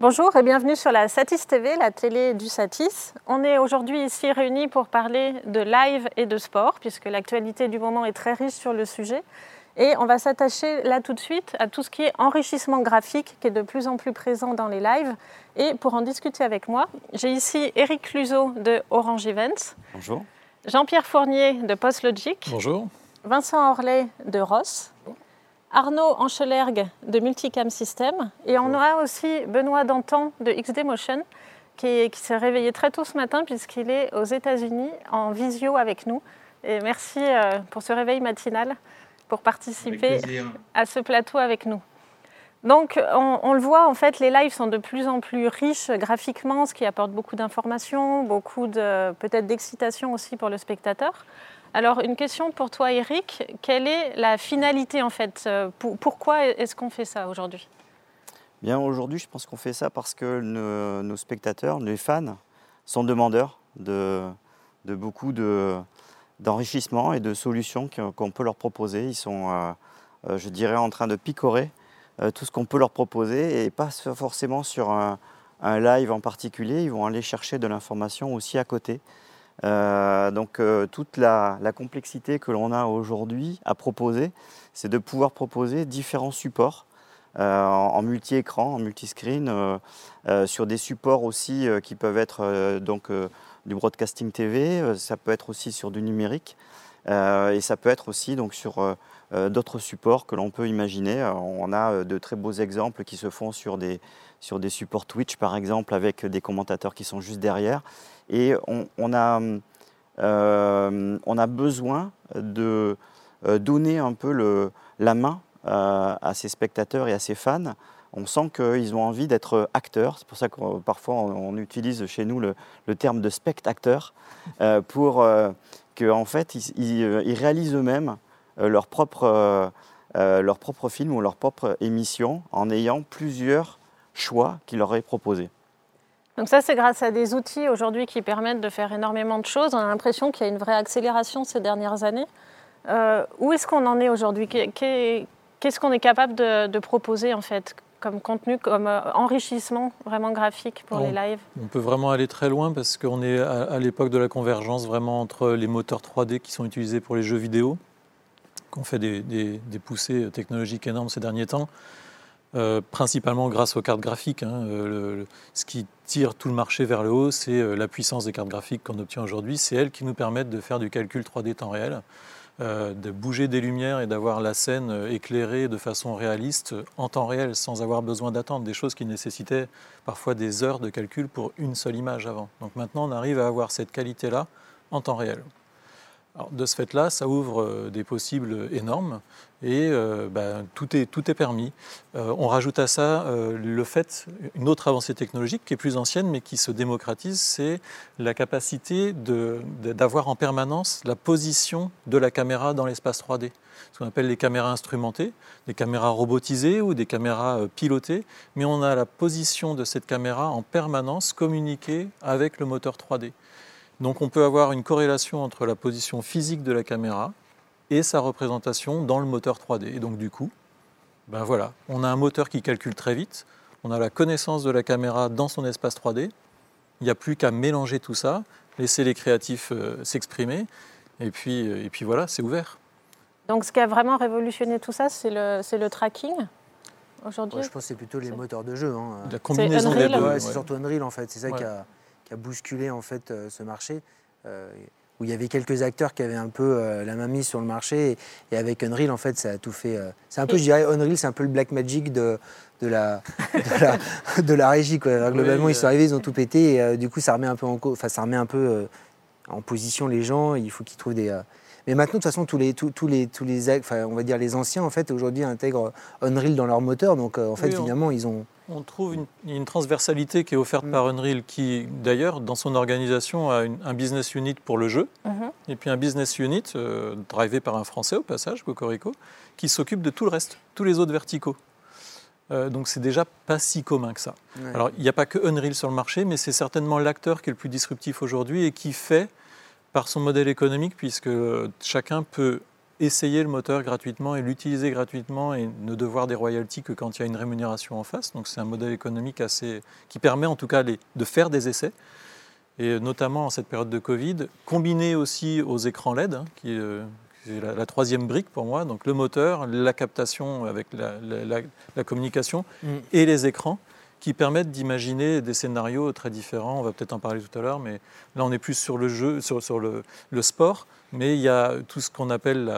Bonjour et bienvenue sur la Satis TV, la télé du Satis. On est aujourd'hui ici réunis pour parler de live et de sport, puisque l'actualité du moment est très riche sur le sujet. Et on va s'attacher là tout de suite à tout ce qui est enrichissement graphique, qui est de plus en plus présent dans les lives. Et pour en discuter avec moi, j'ai ici Eric Cluzot de Orange Events. Bonjour. Jean-Pierre Fournier de PostLogic. Bonjour. Vincent Orlet de Ross. Arnaud Anchelergue de Multicam System. Et on aura aussi Benoît Dantan de XD Motion qui, s'est réveillé très tôt ce matin puisqu'il est aux États-Unis en visio avec nous. Et merci euh, pour ce réveil matinal, pour participer à ce plateau avec nous. Donc, on, le voit, en fait, les lives sont de plus en plus riches graphiquement, ce qui apporte beaucoup d'informations, beaucoup de, peut-être d'excitation aussi pour le spectateur. Alors, une question pour toi, Eric. Quelle est la finalité, en fait euh, Pourquoi est-ce qu'on fait ça aujourd'hui? Bien, aujourd'hui, je pense qu'on fait ça parce que nos, spectateurs, les fans, sont demandeurs de, beaucoup d'enrichissement et de solutions qu'on peut leur proposer. Ils sont, euh, euh, je dirais, en train de picorer tout ce qu'on peut leur proposer et pas forcément sur un live en particulier. Ils vont aller chercher de l'information aussi à côté. Euh, donc euh, toute la, complexité que l'on a aujourd'hui à proposer, c'est de pouvoir proposer différents supports euh, en, multi-écran, en multi-screen, sur des supports aussi qui peuvent être donc du broadcasting TV, ça peut être aussi sur du numérique. et ça peut être aussi donc sur d'autres supports que l'on peut imaginer. on a de très beaux exemples qui se font sur des, sur des supports Twitch par exemple avec des commentateurs qui sont juste derrière. Et on, a, euh, on a besoin de euh, donner un peu le, la main euh, à ses spectateurs et à ses fans. On sent qu'ils ont envie d'être acteurs. C'est pour ça que parfois on, utilise chez nous le, terme de spectateur pour qu'en en fait ils, réalisent eux-mêmes leur propre, leur propre film ou leur propre émission en ayant plusieurs choix qui leur est proposé. Donc ça, c'est grâce à des outils aujourd'hui qui permettent de faire énormément de choses. On a l'impression qu'il y a une vraie accélération ces dernières années. Euh, où est-ce qu'on en est aujourd'hui? Qu'est-ce qu'on est capable de, proposer en fait comme contenu, comme euh, enrichissement vraiment graphique pour les lives? On peut vraiment aller très loin parce qu'on est à, l'époque de la convergence vraiment entre les moteurs 3D qui sont utilisés pour les jeux vidéo, qu'on fait des, poussées technologiques énormes ces derniers temps, euh, principalement grâce aux cartes graphiques. Hein. Euh, ce qui tire tout le marché vers le haut, c'est euh, la puissance des cartes graphiques qu'on obtient aujourd'hui. C'est elles qui nous permettent de faire du calcul 3D temps réel, de bouger des lumières et d'avoir la scène éclairée de façon réaliste en temps réel, sans avoir besoin d'attendre, des choses qui nécessitaient parfois des heures de calcul pour une seule image avant. Donc maintenant, on arrive à avoir cette qualité-là en temps réel de ce fait-là, ça ouvre euh, des possibles énormes et euh, ben, tout, est, tout est permis. Euh, on rajoute à ça le fait, une autre avancée technologique qui est plus ancienne mais qui se démocratise, c'est la capacité d'avoir en permanence la position de la caméra dans l'espace 3D. Ce qu'on appelle les caméras instrumentées, des caméras robotisées ou des caméras pilotées, mais on a la position de cette caméra en permanence communiquée avec le moteur 3D. Donc on peut avoir une corrélation entre la position physique de la caméra et sa représentation dans le moteur 3D. Et donc du coup, ben voilà, on a un moteur qui calcule très vite, on a la connaissance de la caméra dans son espace 3D, il n'y a plus qu'à mélanger tout ça, laisser les créatifs euh, s'exprimer, et puis, euh, et puis voilà, c'est ouvert. Donc ce qui a vraiment révolutionné tout ça, c'est le, le tracking aujourd'hui? Je pense que c'est plutôt les moteurs de jeu. Hein. La combinaison des deux. c'est surtout Unreal en fait, c'est ça qui a a bousculé en fait euh, ce marché. Euh, où il y avait quelques acteurs qui avaient un peu euh, la main mise sur le marché. Et, avec Unreal, en fait, ça a tout fait. c'est un peu, je dirais, Unreal, c'est un peu le black magic de, de, la, de, la, régie. Quoi. globalement, ils sont arrivés, ils ont tout pété. Et du coup, ça remet un peu en, enfin, ça remet un peu, en position les gens. Il faut qu'ils trouvent des. Mais maintenant, de toute façon, tous les, tous, les, tous les, enfin, on va dire les anciens, en fait, aujourd'hui, intègrent Unreal dans leur moteur. Donc, en fait, finalement, ils ont on trouve une, transversalité qui est offerte mm. par Unreal, qui d'ailleurs, dans son organisation, a un business unit pour le jeu, mm-hmm. et puis un business unit, euh, drivé par un Français au passage, Cocorico, qui s'occupe de tout le reste, tous les autres verticaux. Euh, donc c'est déjà pas si commun que ça. Alors il n'y a pas que Unreal sur le marché, mais c'est certainement l'acteur qui est le plus disruptif aujourd'hui et qui fait, par son modèle économique, puisque chacun peut essayer le moteur gratuitement et l'utiliser gratuitement et ne devoir des royalties que quand il y a une rémunération en face. Donc c'est un modèle économique assez qui permet en tout cas de faire des essais et notamment en cette période de Covid, combiné aussi aux écrans LED, hein, qui, est la, troisième brique pour moi, donc le moteur, la captation avec la, communication mm. et les écrans qui permettent d'imaginer des scénarios très différents. On va peut-être en parler tout à l'heure, mais là on est plus sur le jeu, sur, le, sport, mais il y a tout ce qu'on appelle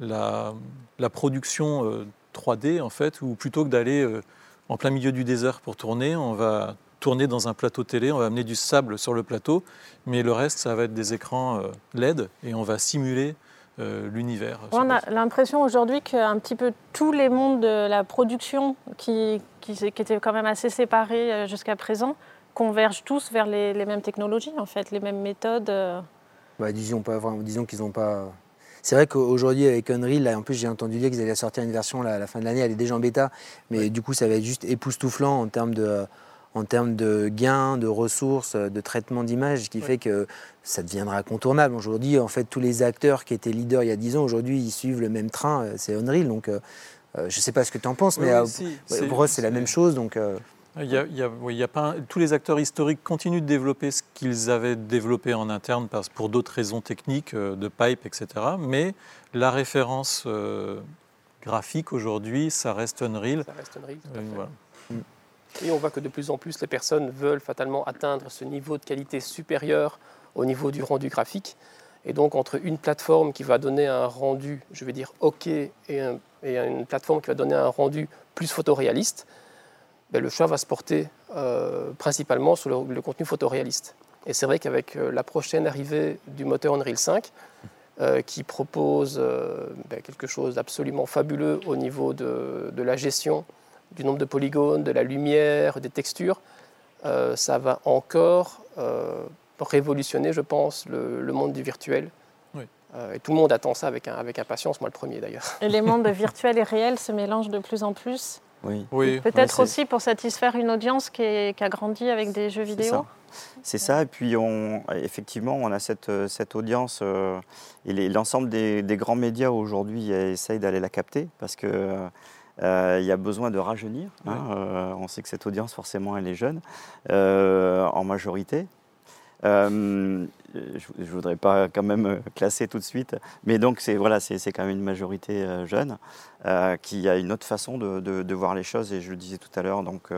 la production 3D euh, en fait, où plutôt que d'aller euh, en plein milieu du désert pour tourner, on va tourner dans un plateau télé, on va amener du sable sur le plateau, mais le reste, ça va être des écrans euh, LED et on va simuler l'univers. On a l'impression aujourd'hui qu'un petit peu tous les mondes de la production qui, qui, qui étaient quand même assez séparés jusqu'à présent convergent tous vers les, les, mêmes technologies, en fait, les mêmes méthodes. Bah, disons, pas, disons qu'ils n'ont pas. C'est vrai qu'aujourd'hui, avec Unreal, là, en plus, j'ai entendu dire qu'ils allaient sortir une version à la fin de l'année, elle est déjà en bêta, mais du coup, ça va être juste époustouflant en termes de, en termes de gains, de ressources, de traitement d'image, ce qui fait que ça deviendra incontournable. Aujourd'hui, en fait, tous les acteurs qui étaient leaders il y a 10 ans, aujourd'hui, ils suivent le même train, c'est Unreal. Donc, euh, je ne sais pas ce que tu en penses, mais pour eux, c'est la même chose. Donc, euh, il y a, il y a, pas tous les acteurs historiques continuent de développer ce qu'ils avaient développé en interne pour d'autres raisons techniques, euh, de pipe, etc. Mais la référence euh, graphique aujourd'hui, ça reste Unreal. Ça reste Unreal, tout à euh, fait. Et on voit que de plus en plus, les personnes veulent fatalement atteindre ce niveau de qualité supérieur au niveau du rendu graphique. Et donc, entre une plateforme qui va donner un rendu, je vais dire OK, et, une plateforme qui va donner un rendu plus photoréaliste, ben, le choix va se porter euh, principalement sur le, contenu photoréaliste. Et c'est vrai qu'avec euh, la prochaine arrivée du moteur Unreal 5, euh, qui propose ben, quelque chose d'absolument fabuleux au niveau de, la gestion du nombre de polygones, de la lumière, des textures, ça va encore révolutionner, je pense, le, monde du virtuel. et tout le monde attend ça avec, avec impatience, moi le premier d'ailleurs. Et les mondes virtuels et réels se mélangent de plus en plus. Oui. Peut-être aussi pour satisfaire une audience qui, a grandi avec des jeux vidéo. C'est ça. Et puis, on, effectivement, on a cette, cette audience euh, et l'ensemble des, grands médias aujourd'hui essayent d'aller la capter parce euh, il y a besoin de rajeunir. Hein. Euh, on sait que cette audience, forcément, elle est jeune en majorité. Euh, je ne voudrais pas quand même euh, classer tout de suite, mais donc c'est voilà, c'est quand même une majorité euh, jeune qui a une autre façon de, de, voir les choses, et je le disais tout à l'heure. Donc,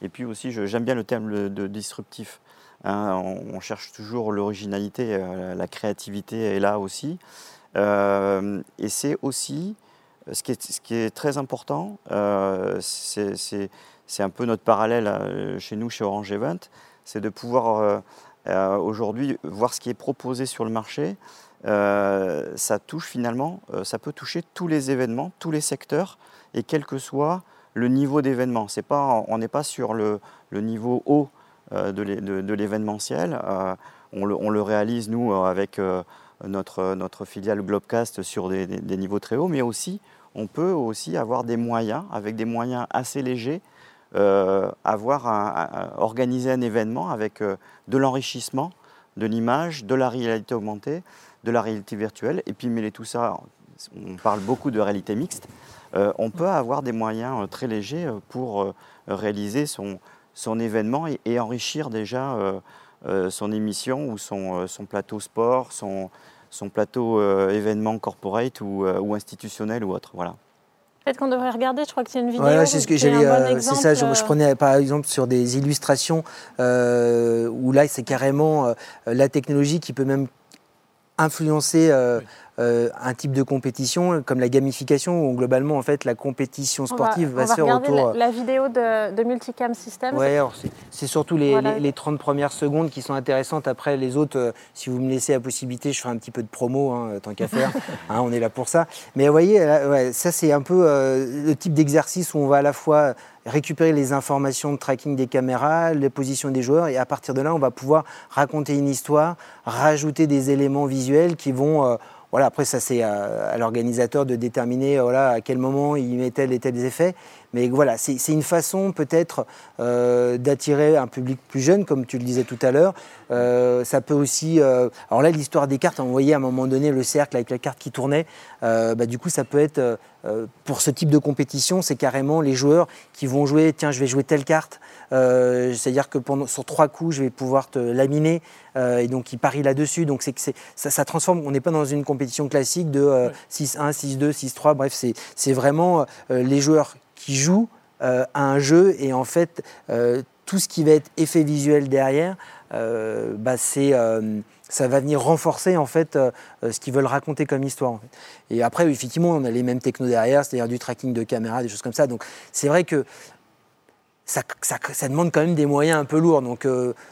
et puis aussi, j'aime bien le terme de disruptif. Hein. on, cherche toujours l'originalité, la créativité est là aussi. et c'est aussi, ce qui, est, ce qui est très important, c'est un peu notre parallèle chez nous, chez Orange Event, c'est de pouvoir euh, aujourd'hui, voir ce qui est proposé sur le marché, euh, ça touche finalement, euh, ça peut toucher tous les événements, tous les secteurs, et quel que soit le niveau d'événement. on n'est pas sur le, niveau haut de l'événementiel. On le, réalise, nous, avec notre, notre filiale Globcast sur des, niveaux très hauts, mais aussi, on peut aussi avoir des moyens, avec des moyens assez légers, euh, avoir un, organiser un événement avec euh, de l'enrichissement de l'image, de la réalité augmentée, de la réalité virtuelle, et puis mêler tout ça, on parle beaucoup de réalité mixte, euh, on peut avoir des moyens très légers pour réaliser son, son événement et, enrichir déjà son émission ou son, son plateau sport, son, son plateau événement corporate ou, ou institutionnel ou autre. Voilà. Peut-être qu'on devrait regarder, je crois que c'est une vidéo. Voilà, c'est ce que j'allais. Euh, c'est ça, je, je, prenais par exemple sur des illustrations euh, où là, c'est carrément euh, la technologie qui peut même influencer euh, euh, un type de compétition comme la gamification où globalement en fait la compétition sportive va, se faire autour. La, la, vidéo de, Multicam System. Ouais, c'est surtout les, les, 30 premières secondes qui sont intéressantes. Après les autres, euh, si vous me laissez la possibilité, je ferai un petit peu de promo hein, tant qu'à faire. Hein, on est là pour ça. Mais vous voyez, ouais, ça c'est un peu le type d'exercice où on va à la fois récupérer les informations de tracking des caméras, les positions des joueurs, et à partir de là, on va pouvoir raconter une histoire, rajouter des éléments visuels qui vont... Voilà, après, ça, c'est à, l'organisateur de déterminer voilà, à quel moment il met tel et tel effet. Mais voilà, c'est une façon peut-être euh, d'attirer un public plus jeune, comme tu le disais tout à l'heure. Euh, ça peut aussi. Euh, alors là, l'histoire des cartes, on voyait à un moment donné le cercle avec la carte qui tournait. Bah, du coup, ça peut être. pour ce type de compétition, c'est carrément les joueurs qui vont jouer tiens, je vais jouer telle carte. C'est-à-dire que pendant, sur trois coups, je vais pouvoir te laminer. et donc, ils parient là-dessus. Donc, c'est que ça, ça transforme. On n'est pas dans une compétition classique de 6-1, 6-2, 6-3. Bref, c'est vraiment les joueurs qui joue euh, à un jeu et en fait euh, tout ce qui va être effet visuel derrière, euh, bah, c'est ça va venir renforcer en fait ce qu'ils veulent raconter comme histoire. Et après, effectivement, on a les mêmes technos derrière, c'est-à-dire du tracking de caméra, des choses comme ça. Donc c'est vrai que ça, ça, demande quand même des moyens un peu lourds. Donc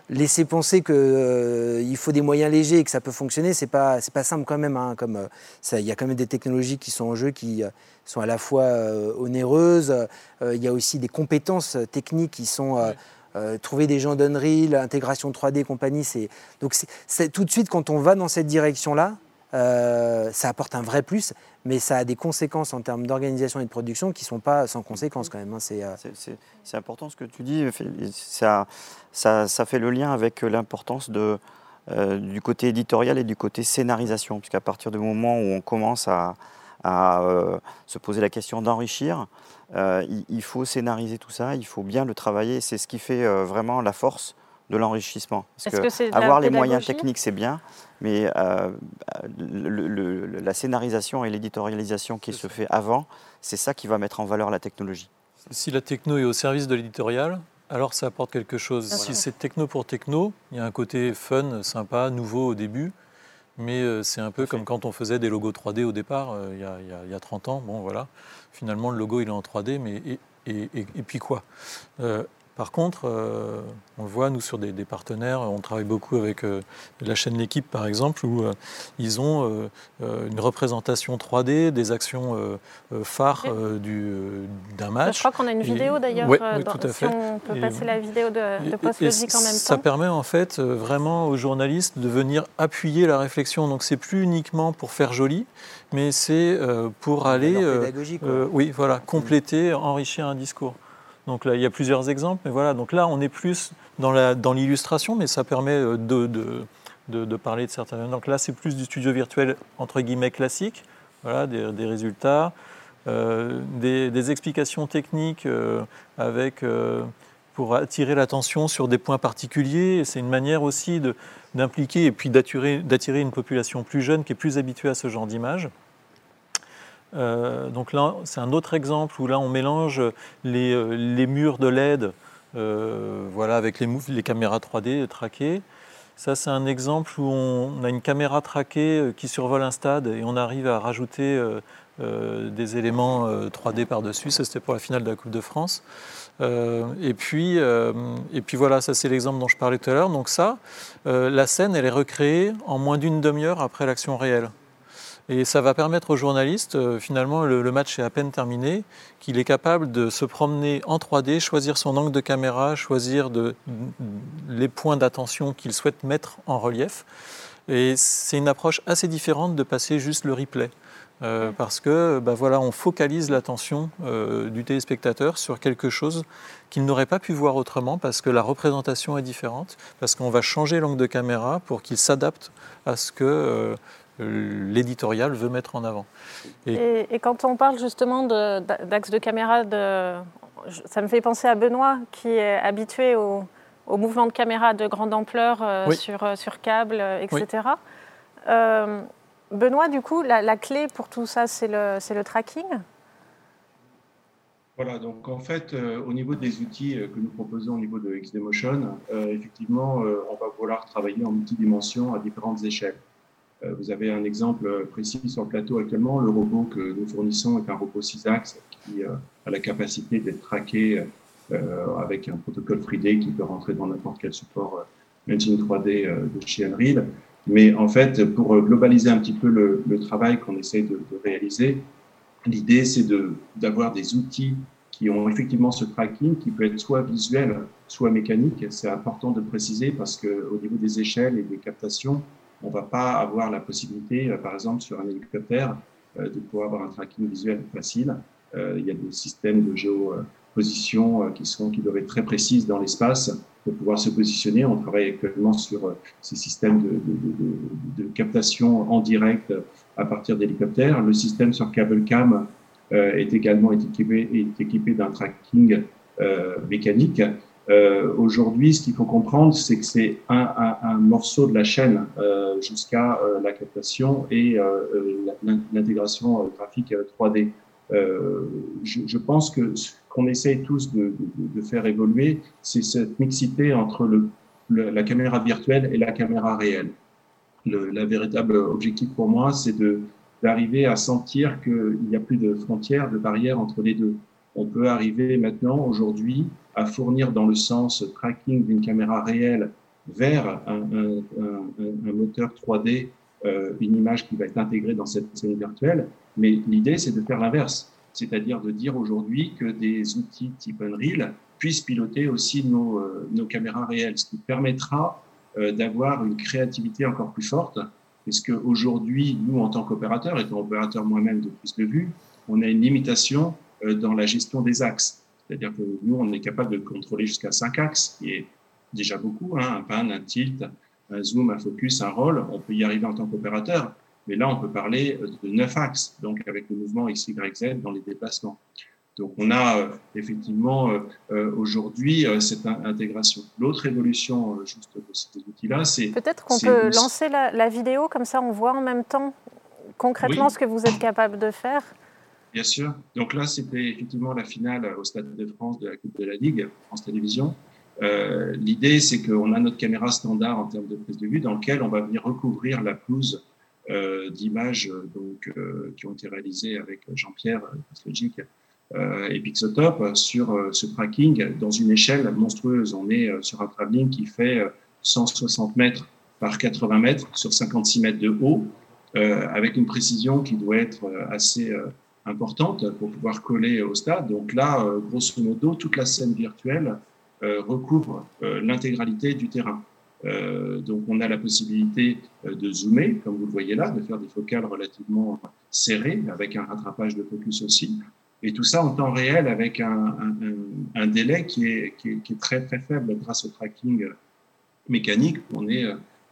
laisser penser qu'il faut des moyens légers et que ça peut fonctionner, c'est pas c'est pas simple quand même. Hein, comme il y a quand même des technologies qui sont en jeu qui sont à la fois euh, onéreuses. Euh, il y a aussi des compétences techniques qui sont euh, trouver des gens d'Unreal, intégration 3D, compagnie. Donc tout de suite quand on va dans cette direction-là, ça apporte un vrai plus, mais ça a des conséquences en termes d'organisation et de production qui ne sont pas sans conséquences quand même. Hein. C'est important ce que tu dis. Ça, ça, ça fait le lien avec l'importance de, du côté éditorial et du côté scénarisation, puisqu'à partir du moment où on commence à, à euh, se poser la question d'enrichir. Euh, il, faut scénariser tout ça, il faut bien le travailler. C'est ce qui fait euh, vraiment la force de l'enrichissement. Parce que, avoir les moyens techniques, c'est bien, mais la scénarisation et l'éditorialisation qui se fait avant, c'est ça qui va mettre en valeur la technologie. Si la techno est au service de l'éditorial, alors ça apporte quelque chose. Si c'est techno pour techno, il y a un côté fun, sympa, nouveau au début. Mais euh, c'est un peu comme quand on faisait des logos 3D au départ, euh, il, y a, 30 ans. Bon, voilà. Finalement, le logo, il est en 3D, mais et, et puis quoi? Euh, par contre, euh, on le voit, nous, sur des, partenaires, on travaille beaucoup avec euh, la chaîne L'équipe, par exemple, où euh, ils ont une représentation 3D des actions phares d'un match. Je crois qu'on a une vidéo d'ailleurs. Oui, tout à fait. Si on peut passer la vidéo de, de post en même temps. Ça permet en fait vraiment aux journalistes de venir appuyer la réflexion. Donc c'est plus uniquement pour faire joli, mais c'est pour aller, oui, voilà, compléter, enrichir un discours. Donc là, il y a plusieurs exemples, mais voilà. Donc là, on est plus dans l'illustration, mais ça permet euh, de, parler de certains. Donc là, c'est plus du studio virtuel entre guillemets classique. Voilà, des, résultats, euh, des, explications techniques euh, avec pour attirer l'attention sur des points particuliers. C'est une manière aussi d'impliquer et puis d'attirer une population plus jeune qui est plus habituée à ce genre d'image. Euh, donc là, c'est un autre exemple où là, on mélange les, euh, murs de LED euh, voilà, avec les, les, caméras 3D traquées. Ça, c'est un exemple où on a une caméra traquée qui survole un stade et on arrive à rajouter des éléments 3D par-dessus. Ça, c'était pour la finale de la Coupe de France. et, puis, et puis voilà, ça, c'est l'exemple dont je parlais tout à l'heure. Donc ça, la scène, elle est recréée en moins d'une demi-heure après l'action réelle. Et ça va permettre au journaliste, euh, finalement, le, match est à peine terminé, qu'il est capable de se promener en 3D, choisir son angle de caméra, choisir de, les points d'attention qu'il souhaite mettre en relief. Et c'est une approche assez différente de passer juste le replay. Euh, parce que bah voilà, on focalise l'attention euh, du téléspectateur sur quelque chose qu'il n'aurait pas pu voir autrement parce que la représentation est différente, parce qu'on va changer l'angle de caméra pour qu'il s'adapte à ce que l'éditorial veut mettre en avant. Et, quand on parle justement d'axe de, caméra, ça me fait penser à Benoît qui est habitué au, mouvement de caméra de grande ampleur euh, sur, euh, sur câble, euh, etc. Benoît, du coup, la, clé pour tout ça, c'est le, le tracking? Voilà, donc en fait, au niveau des outils que nous proposons au niveau de XDMotion, effectivement, on va vouloir travailler en multidimension à différentes échelles. Euh, vous avez un exemple précis sur le plateau actuellement. Le robot que nous fournissons est un robot 6 axes qui euh, a la capacité d'être traqué euh, avec un protocole FreeD qui peut rentrer dans n'importe quel support Engine 3D de chez Unreal. Mais en fait, pour globaliser un petit peu le, travail qu'on essaie de réaliser, l'idée c'est d'avoir des outils qui ont effectivement ce tracking qui peut être soit visuel, soit mécanique. C'est important de préciser parce qu'au niveau des échelles et des captations, on ne va pas avoir la possibilité, euh, par exemple, sur un hélicoptère, euh, de pouvoir avoir un tracking visuel facile. il y a des systèmes de géoposition qui, sont, qui doivent être très précises dans l'espace pour pouvoir se positionner. On travaille actuellement sur ces systèmes de, de, de, de captation en direct à partir d'hélicoptères. Le système sur câble cam est également équipé, équipé d'un tracking mécanique euh, aujourd'hui, ce qu'il faut comprendre, c'est que c'est un, morceau de la chaîne euh, jusqu'à euh, la captation et l'intégration graphique 3D. Je, pense que ce qu'on essaye tous de, faire évoluer, c'est cette mixité entre la caméra virtuelle et la caméra réelle. Le la véritable objectif pour moi, c'est d'arriver à sentir qu'il n'y a plus de frontières, de barrières entre les deux. On peut arriver maintenant, aujourd'hui, à fournir dans le sens tracking d'une caméra réelle vers un, moteur 3D euh, une image qui va être intégrée dans cette scène virtuelle. Mais l'idée, c'est de faire l'inverse, c'est-à-dire de dire aujourd'hui que des outils type Unreal puissent piloter aussi nos, euh, caméras réelles, ce qui permettra euh, d'avoir une créativité encore plus forte, puisque aujourd'hui, nous, en tant qu'opérateurs, étant opérateur moi-même de prise de vue, on a une limitation dans la gestion des axes. C'est-à-dire que nous, on est capable de contrôler jusqu'à 5 axes, qui est déjà beaucoup, hein, un pan, un tilt, un zoom, un focus, un roll. On peut y arriver en tant qu'opérateur, mais là, on peut parler de 9 axes, donc avec le mouvement X, Y, Z dans les déplacements. Donc on a euh, effectivement euh, euh, aujourd'hui cette intégration. L'autre évolution juste de ces outils-là, c'est... Peut-être qu'on peut lancer la, vidéo, comme ça on voit en même temps concrètement ce que vous êtes capable de faire. Bien sûr. Donc là, c'était effectivement la finale au Stade de France de la Coupe de la Ligue, France Télévisions. Euh, L'idée, c'est qu'on a notre caméra standard en termes de prise de vue dans lequel on va venir recouvrir la pelouse euh, d'images donc euh, qui ont été réalisées avec Jean-Pierre Logic euh, et Pixotop sur euh, ce tracking dans une échelle monstrueuse. On est sur un travelling qui fait 160 mètres par 80 mètres sur 56 mètres de haut, avec une précision qui doit être assez importante pour pouvoir coller au stade. Donc là, euh, grosso modo, toute la scène virtuelle euh, recouvre euh, l'intégralité du terrain. donc on a la possibilité de zoomer, comme vous le voyez là, de faire des focales relativement serrées, avec un rattrapage de focus aussi. Et tout ça en temps réel avec un, délai qui est, très très faible grâce au tracking mécanique. On est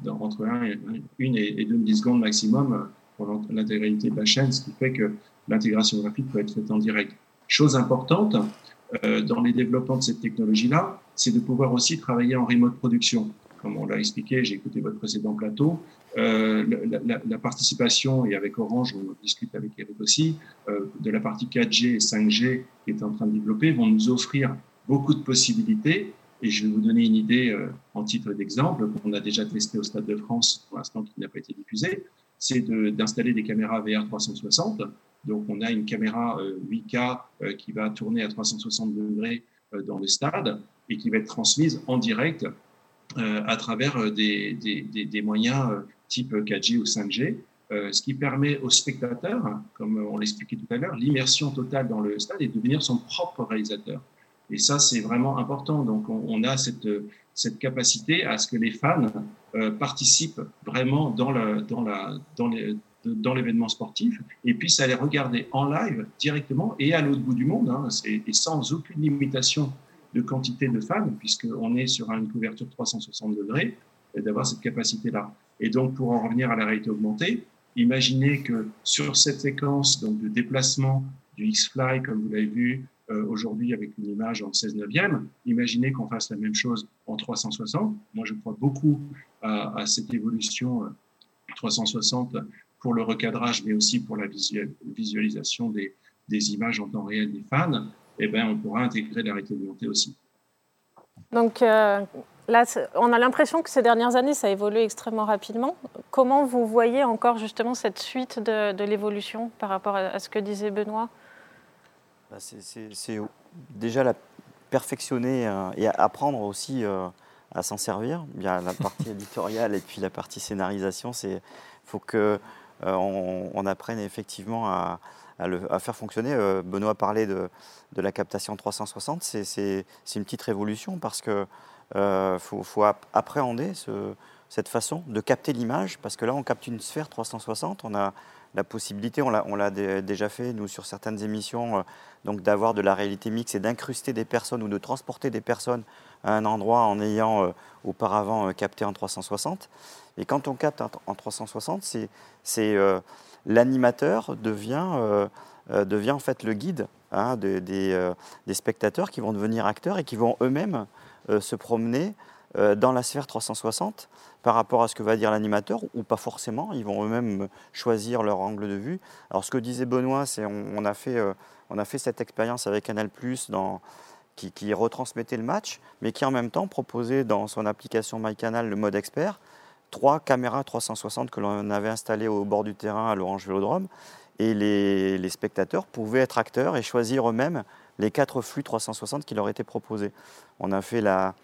entre 1 et, une et 2 millisecondes maximum pour l'intégralité de la chaîne, ce qui fait que l'intégration graphique peut être faite en direct. Chose importante euh, dans les développements de cette technologie-là, c'est de pouvoir aussi travailler en remote production. Comme on l'a expliqué, j'ai écouté votre précédent plateau, euh, la, participation, et avec Orange, on discute avec Eric aussi, euh, de la partie 4G et 5G qui est en train de développer, vont nous offrir beaucoup de possibilités. Et je vais vous donner une idée en titre d'exemple qu'on a déjà testé au Stade de France, pour l'instant qui n'a pas été diffusé, c'est d'installer des caméras VR 360 donc, on a une caméra 8K euh, euh, qui va tourner à 360 degrés euh, dans le stade et qui va être transmise en direct à travers des, moyens type 4G ou 5G, ce qui permet aux spectateurs, comme on l'expliquait tout à l'heure, l'immersion totale dans le stade et de devenir son propre réalisateur. Et ça, c'est vraiment important. Donc, on, a cette, capacité à ce que les fans participent vraiment dans, les, dans l'événement sportif et puissent aller regarder en live directement et à l'autre bout du monde, hein, et sans aucune limitation de quantité de fans, puisqu'on est sur une couverture 360 degrés, d'avoir cette capacité-là. Et donc, pour en revenir à la réalité augmentée, imaginez que sur cette séquence donc, de déplacement du X-Fly, comme vous l'avez vu euh, aujourd'hui avec une image en 16 neuvième, imaginez qu'on fasse la même chose en 360. Moi, je crois beaucoup à, à cette évolution 360 euh, pour le recadrage, mais aussi pour la visualisation des, des images en temps réel des fans, eh ben, on pourra intégrer la réalité augmentée aussi. Donc euh, là, on a l'impression que ces dernières années, ça a évolué extrêmement rapidement. Comment vous voyez encore justement cette suite de, de l'évolution par rapport à, ce que disait Benoît? Bah, C'est déjà la perfectionner euh, et apprendre aussi euh, à s'en servir. Il y a la partie éditoriale et puis la partie scénarisation. Il faut que euh, on, apprenne effectivement à, le, faire fonctionner. Euh, Benoît parlait de, de, la captation 360, c'est une petite révolution parce qu'il euh, faut, appréhender cette façon de capter l'image, parce que là, on capte une sphère 360, on a la possibilité, on l'a déjà fait nous sur certaines émissions, donc d'avoir de la réalité mixte et d'incruster des personnes ou de transporter des personnes à un endroit en ayant auparavant capté en 360. Et quand on capte en 360, c'est l'animateur devient, devient en fait le guide hein, des, spectateurs qui vont devenir acteurs et qui vont eux-mêmes se promener euh, dans la sphère 360 par rapport à ce que va dire l'animateur, ou pas forcément, ils vont eux-mêmes choisir leur angle de vue. Alors ce que disait Benoît, c'est on, a fait, euh, on a fait cette expérience avec Canal qui, retransmettait le match, mais qui en même temps proposait dans son application MyCanal le mode expert, trois caméras 360 que l'on avait installées au bord du terrain à l'Orange Vélodrome, et les, les spectateurs pouvaient être acteurs et choisir eux-mêmes les quatre flux 360 qui leur étaient proposés. On a fait la,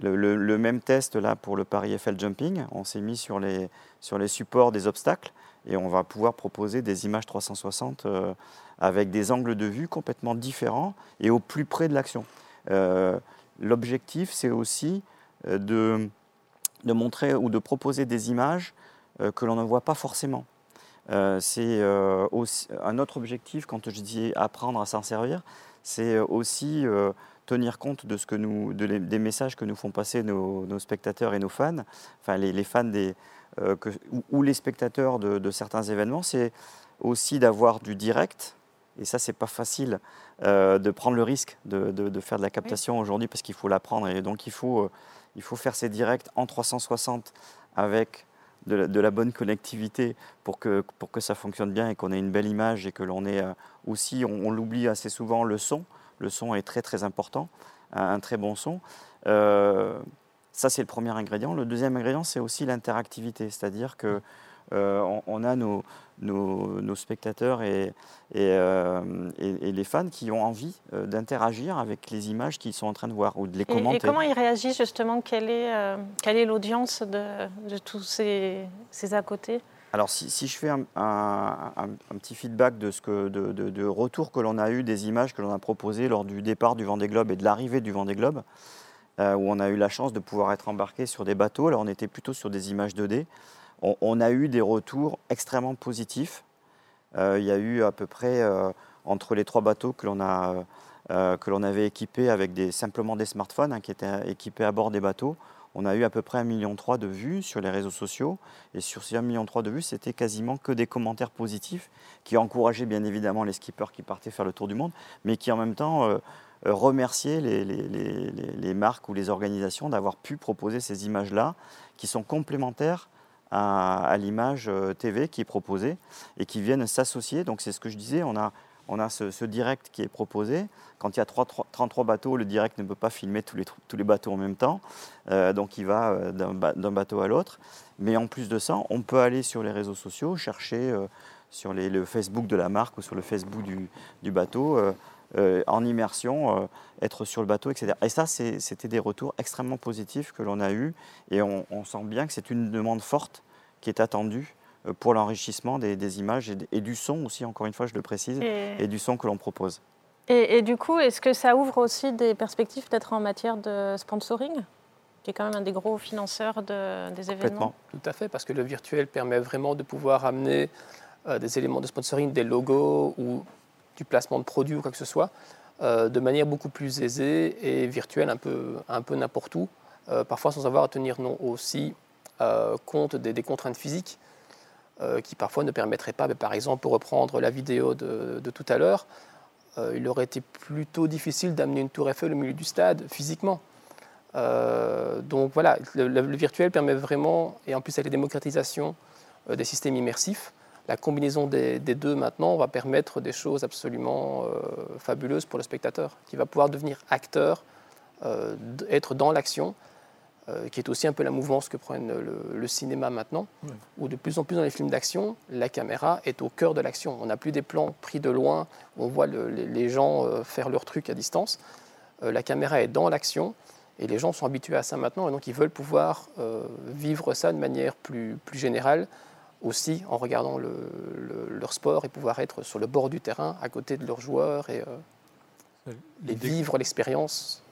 le, même test là pour le Paris FL Jumping. On s'est mis sur les, sur les supports des obstacles et on va pouvoir proposer des images 360 euh, avec des angles de vue complètement différents et au plus près de l'action. Euh, l'objectif, c'est aussi euh, de, de, montrer ou de proposer des images que l'on ne voit pas forcément. c'est un autre objectif quand je dis apprendre à s'en servir, c'est aussi tenir compte de ce que nous, des messages que nous font passer nos, spectateurs et nos fans, enfin les, fans des, euh, ou, les spectateurs de, certains événements, c'est aussi d'avoir du direct. Et ça, c'est pas facile euh, de prendre le risque de, faire de la captation aujourd'hui parce qu'il faut l'apprendre. Et donc, il faut, euh, il faut faire ces directs en 360 avec de la, bonne connectivité pour que, pour que ça fonctionne bien et qu'on ait une belle image et que l'on ait aussi, on l'oublie assez souvent, le son. Le son est très très important, un, très bon son. Euh, ça, c'est le premier ingrédient. Le deuxième ingrédient, c'est aussi l'interactivité, c'est-à-dire que euh, on, a nos, nos, spectateurs et, euh, et, et, les fans qui ont envie d'interagir avec les images qu'ils sont en train de voir ou de les commenter. Et, comment ils réagissent justement? Quelle est, quelle est l'audience de, de, tous ces, ces à côté? Alors, si, je fais un, petit feedback de, ce que, retour que l'on a eu des images que l'on a proposées lors du départ du Vendée Globe et de l'arrivée du Vendée Globe, euh, où on a eu la chance de pouvoir être embarqué sur des bateaux, alors on était plutôt sur des images 2D, on, a eu des retours extrêmement positifs. Euh, il y a eu à peu près, euh, entre les trois bateaux que l'on l'on avait équipés avec simplement des smartphones hein, qui étaient équipés à bord des bateaux, on a eu à peu près 1,3 million de vues sur les réseaux sociaux. Et sur ces 1,3 million de vues, c'était quasiment que des commentaires positifs qui encourageaient bien évidemment les skippers qui partaient faire le tour du monde, mais qui en même temps euh, euh, remerciaient les, marques ou les organisations d'avoir pu proposer ces images-là, qui sont complémentaires à, l'image euh, TV qui est proposée et qui viennent s'associer. Donc c'est ce que je disais, on a on a ce, direct qui est proposé. Quand il y a 33 bateaux, le direct ne peut pas filmer tous les, bateaux en même temps. Euh, donc il va euh, d'un bateau à l'autre. Mais en plus de ça, on peut aller sur les réseaux sociaux, chercher euh, sur le Facebook de la marque ou sur le Facebook du, bateau, en immersion, être sur le bateau, etc. Et ça, c'était des retours extrêmement positifs que l'on a eus. Et on, sent bien que c'est une demande forte qui est attendue pour l'enrichissement des, images et, du son aussi, encore une fois, je le précise, et, du son que l'on propose. Et, du coup, est-ce que ça ouvre aussi des perspectives peut-être en matière de sponsoring qui est quand même un des gros financeurs des événements? Tout à fait, parce que le virtuel permet vraiment de pouvoir amener euh, des éléments de sponsoring, des logos ou du placement de produits ou quoi que ce soit, euh, de manière beaucoup plus aisée et virtuelle, un peu, un peu n'importe où, parfois sans avoir à tenir non, aussi compte des, contraintes physiques. Euh, qui parfois ne permettraient pas, mais par exemple, pour reprendre la vidéo de, tout à l'heure, euh, il aurait été plutôt difficile d'amener une tour Eiffel au milieu du stade physiquement. Euh, donc voilà, le, virtuel permet vraiment, et en plus avec la démocratisation des systèmes immersifs, la combinaison des, des, deux maintenant va permettre des choses absolument fabuleuses pour le spectateur, qui va pouvoir devenir acteur, être dans l'action, euh, qui est aussi un peu la mouvance que prend le, cinéma maintenant, où de plus en plus dans les films d'action, la caméra est au cœur de l'action. On n'a plus des plans pris de loin, où on voit les, gens euh, faire leur truc à distance. Euh, la caméra est dans l'action, et les gens sont habitués à ça maintenant, et donc ils veulent pouvoir vivre ça de manière plus, plus générale, aussi en regardant leur sport et pouvoir être sur le bord du terrain, à côté de leurs joueurs, et, et vivre l'expérience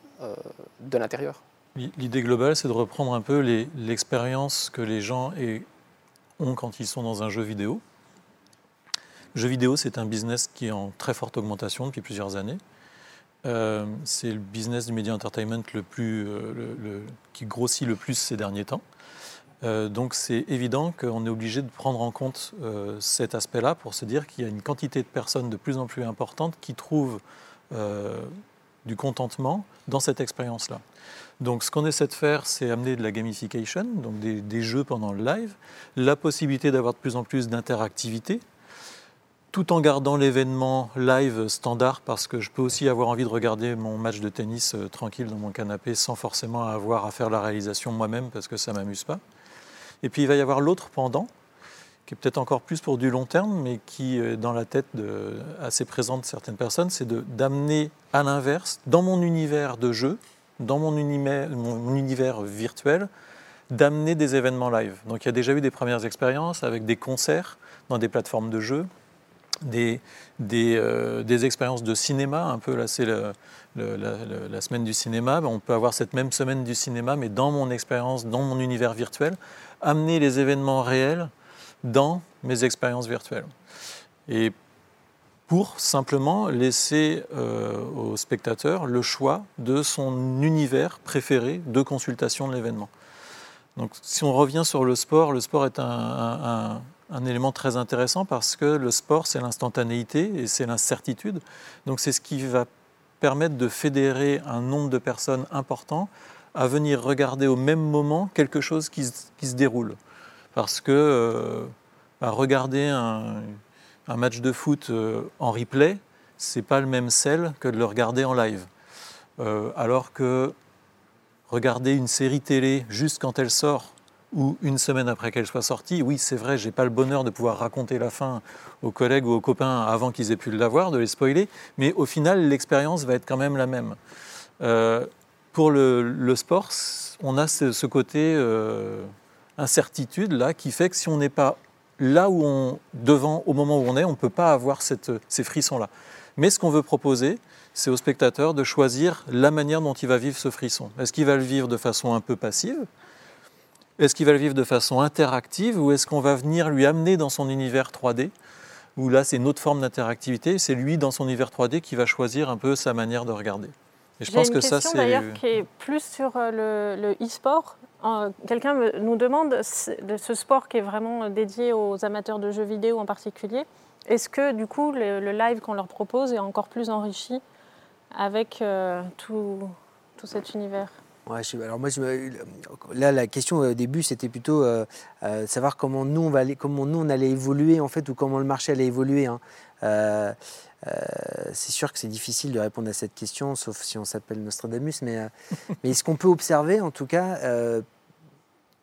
de l'intérieur. L'idée globale, c'est de reprendre un peu l'expérience que les gens ont quand ils sont dans un jeu vidéo, Jeux vidéo, c'est un business qui est en très forte augmentation depuis plusieurs années. Euh, c'est le business du media entertainment le plus, le, qui grossit le plus ces derniers temps. donc c'est évident qu'on est obligé de prendre en compte cet aspect-là pour se dire qu'il y a une quantité de personnes de plus en plus importante qui trouvent du contentement dans cette expérience-là. Donc ce qu'on essaie de faire, c'est amener de la gamification, donc des, jeux pendant le live, la possibilité d'avoir de plus en plus d'interactivité, tout en gardant l'événement live standard, parce que je peux aussi avoir envie de regarder mon match de tennis euh, tranquille dans mon canapé sans forcément avoir à faire la réalisation moi-même, parce que ça ne m'amuse pas. Et puis il va y avoir l'autre pendant, qui est peut-être encore plus pour du long terme, mais qui est dans la tête assez présente de certaines personnes, c'est d'amener à l'inverse, dans mon univers de jeu, dans mon univers, virtuel, d'amener des événements live. Donc il y a déjà eu des premières expériences avec des concerts dans des plateformes de jeux, des, des, euh, expériences de cinéma, un peu là c'est la, semaine du cinéma, on peut avoir cette même semaine du cinéma, mais dans mon expérience, dans mon univers virtuel, amener les événements réels dans mes expériences virtuelles. Pour simplement laisser euh, au spectateur le choix de son univers préféré de consultation de l'événement. Donc si on revient sur le sport, le sport est un, élément très intéressant parce que le sport, c'est l'instantanéité et c'est l'incertitude. Donc c'est ce qui va permettre de fédérer un nombre de personnes important à venir regarder au même moment quelque chose qui, se déroule. Parce que euh, bah, regarder un, un match de foot euh, en replay, c'est pas le même sel que de le regarder en live. Euh, alors que regarder une série télé juste quand elle sort ou une semaine après qu'elle soit sortie, oui, c'est vrai, j'ai pas le bonheur de pouvoir raconter la fin aux collègues ou aux copains avant qu'ils aient pu l'avoir, de les spoiler, mais au final, l'expérience va être quand même la même. Euh, pour le, sport, on a ce, côté incertitude là qui fait que si on n'est pas là où on, devant, au moment où on est, on ne peut pas avoir ces frissons-là. Mais ce qu'on veut proposer, c'est au spectateur de choisir la manière dont il va vivre ce frisson. Est-ce qu'il va le vivre de façon un peu passive? Est-ce qu'il va le vivre de façon interactive? Ou est-ce qu'on va venir lui amener dans son univers 3D Où là, c'est une autre forme d'interactivité. C'est lui, dans son univers 3D, qui va choisir un peu sa manière de regarder. Et je pense une que ça, c'est. d'ailleurs qui est plus sur euh, le e-sport. Quelqu'un nous demande de ce sport qui est vraiment dédié aux amateurs de jeux vidéo en particulier. Est-ce que du coup le, live qu'on leur propose est encore plus enrichi avec euh, tout, tout, cet univers? Ouais, alors moi, là, la question au début, c'était plutôt euh, euh, savoir comment nous, on va comment nous, on allait évoluer en fait, ou comment le marché allait évoluer. Hein. c'est sûr que c'est difficile de répondre à cette question, sauf si on s'appelle Nostradamus, mais, mais ce qu'on peut observer, en tout cas,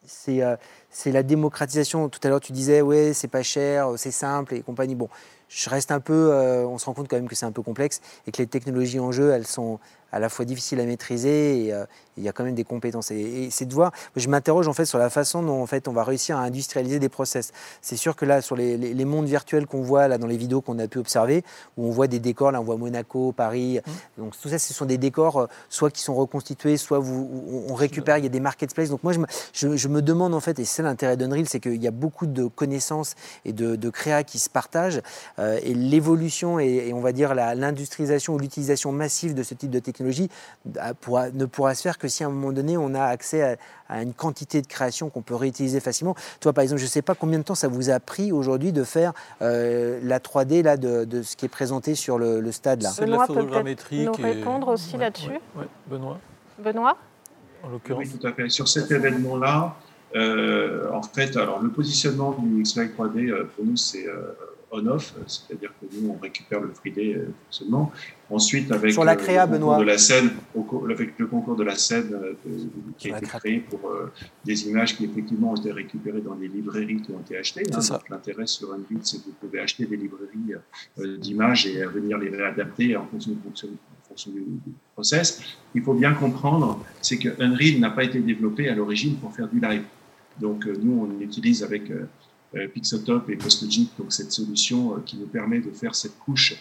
c'est la démocratisation. Tout à l'heure, tu disais, ouais, c'est pas cher, c'est simple et compagnie. Bon, je reste un peu, on se rend compte quand même que c'est un peu complexe et que les technologies en jeu, elles sont, à la fois difficile à maîtriser et euh, il y a quand même des compétences. Et, c'est de voir, je m'interroge en fait sur la façon dont en fait on va réussir à industrialiser des process. C'est sûr que là, sur les, les, mondes virtuels qu'on voit là dans les vidéos qu'on a pu observer, où on voit des décors, là on voit Monaco, Paris, mmh. donc tout ça, ce sont des décors euh, soit qui sont reconstitués, soit vous, on récupère, il y a des marketplaces. Donc moi, je me, je, me demande en fait, et c'est l'intérêt d'Unreal, c'est qu'il y a beaucoup de connaissances et de, de créa qui se partagent, euh, et l'évolution et, et, on va dire l'industrialisation ou l'utilisation massive de ce type de technologie euh, ne pourra se faire que si à un moment donné on a accès à, une quantité de création qu'on peut réutiliser facilement. Toi, par exemple, je ne sais pas combien de temps ça vous a pris aujourd'hui de faire euh, la 3D là, de, ce qui est présenté sur le, stade. Là. Benoît peut nous répondre aussi là-dessus? Benoît? Benoît? En l'occurrence. Oui, tout à fait. Sur cet événement-là, euh, en fait, alors le positionnement du X-Ray 3D, pour nous, c'est on-off, c'est-à-dire que nous, on récupère le FreeD euh, seulement. Ensuite, avec Sur la créa, le Benoît. de la scène, avec le concours de la scène euh, qui a été créé pour euh, des images qui effectivement ont été récupérées dans des librairies qui ont été achetées. Hein. L'intérêt sur un Unreal, c'est que vous pouvez acheter des librairies d'images et venir les réadapter en fonction, en fonction du, process. Il faut bien comprendre, c'est que Unreal n'a pas été développé à l'origine pour faire du live. Donc nous, on utilise avec euh, Pixotop et PostLogic, donc cette solution euh, qui nous permet de faire cette couche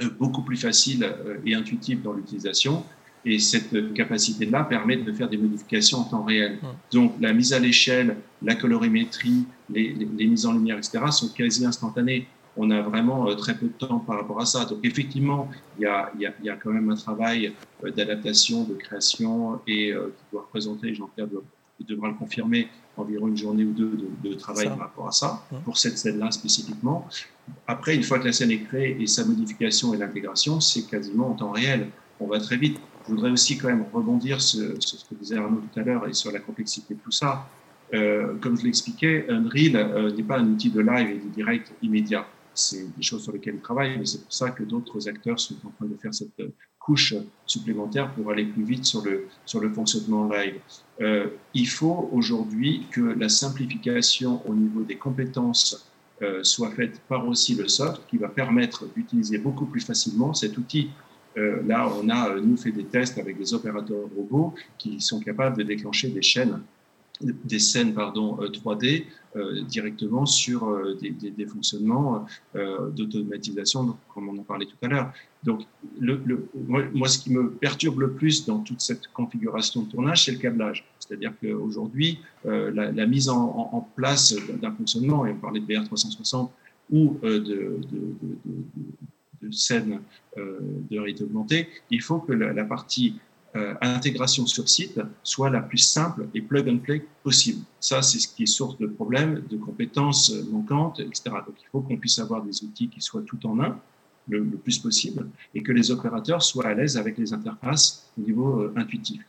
euh, beaucoup plus facile et intuitive dans l'utilisation. Et cette capacité-là permet de faire des modifications en temps réel. Donc la mise à l'échelle, la colorimétrie, les, les, mises en lumière, etc., sont quasi instantanées. on a vraiment très peu de temps par rapport à ça. Donc effectivement, il y a, y a, quand même un travail d'adaptation, de création et qui doit représenter, Jean-Pierre devra le confirmer, environ une journée ou deux de, travail par rapport à ça, pour cette scène-là spécifiquement. Après, une fois que la scène est créée et sa modification et l'intégration, c'est quasiment en temps réel. On va très vite. Je voudrais aussi quand même rebondir sur, ce que disait Arnaud tout à l'heure et sur la complexité de tout ça. Euh, comme je l'expliquais, Unreal euh, n'est pas un outil de live et de direct immédiat. C'est des choses sur lesquelles il travaille, mais c'est pour ça que d'autres acteurs sont en train de faire cette couche supplémentaire pour aller plus vite sur le, sur le fonctionnement live. Euh, il faut aujourd'hui que la simplification au niveau des compétences euh, soit faite par aussi le soft, qui va permettre d'utiliser beaucoup plus facilement cet outil. Euh, là, on a, nous, fait des tests avec des opérateurs robots qui sont capables de déclencher des chaînes des scènes pardon, 3D euh, euh, directement sur euh, des, fonctionnements d'automatisation, comme on en parlait tout à l'heure. Donc, moi, ce qui me perturbe le plus dans toute cette configuration de tournage, c'est le câblage. C'est-à-dire qu'aujourd'hui, la, mise en, place d'un fonctionnement, et on parlait de BR360 ou de, scènes de réalité augmentée, il faut que la partie euh, intégration sur site soit la plus simple et plug and play possible. Ça, c'est ce qui est source de problèmes, de compétences manquantes, etc. Donc, il faut qu'on puisse avoir des outils qui soient tout en un, le, plus possible, et que les opérateurs soient à l'aise avec les interfaces au niveau euh, intuitif.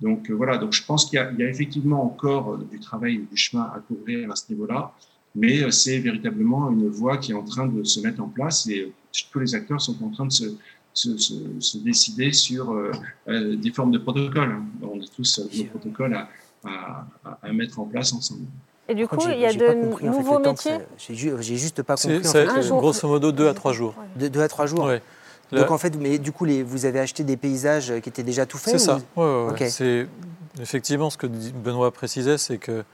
Donc euh, voilà, donc je pense qu'il y, y, a effectivement encore du travail, du chemin à couvrir à ce niveau-là, mais c'est véritablement une voie qui est en train de se mettre en place et tous les acteurs sont en train de se, se, décider sur euh, euh, des formes de protocoles. On a tous euh, des protocoles à, à, mettre en place ensemble. Et du coup, il y a de nouveaux métiers J'ai juste pas compris. C'est grosso modo deux à trois jours. Deux, à trois jours Donc en fait, mais du coup, les, vous avez acheté des paysages qui étaient déjà tout faits C'est ça. C'est effectivement ce que Benoît précisait, c'est que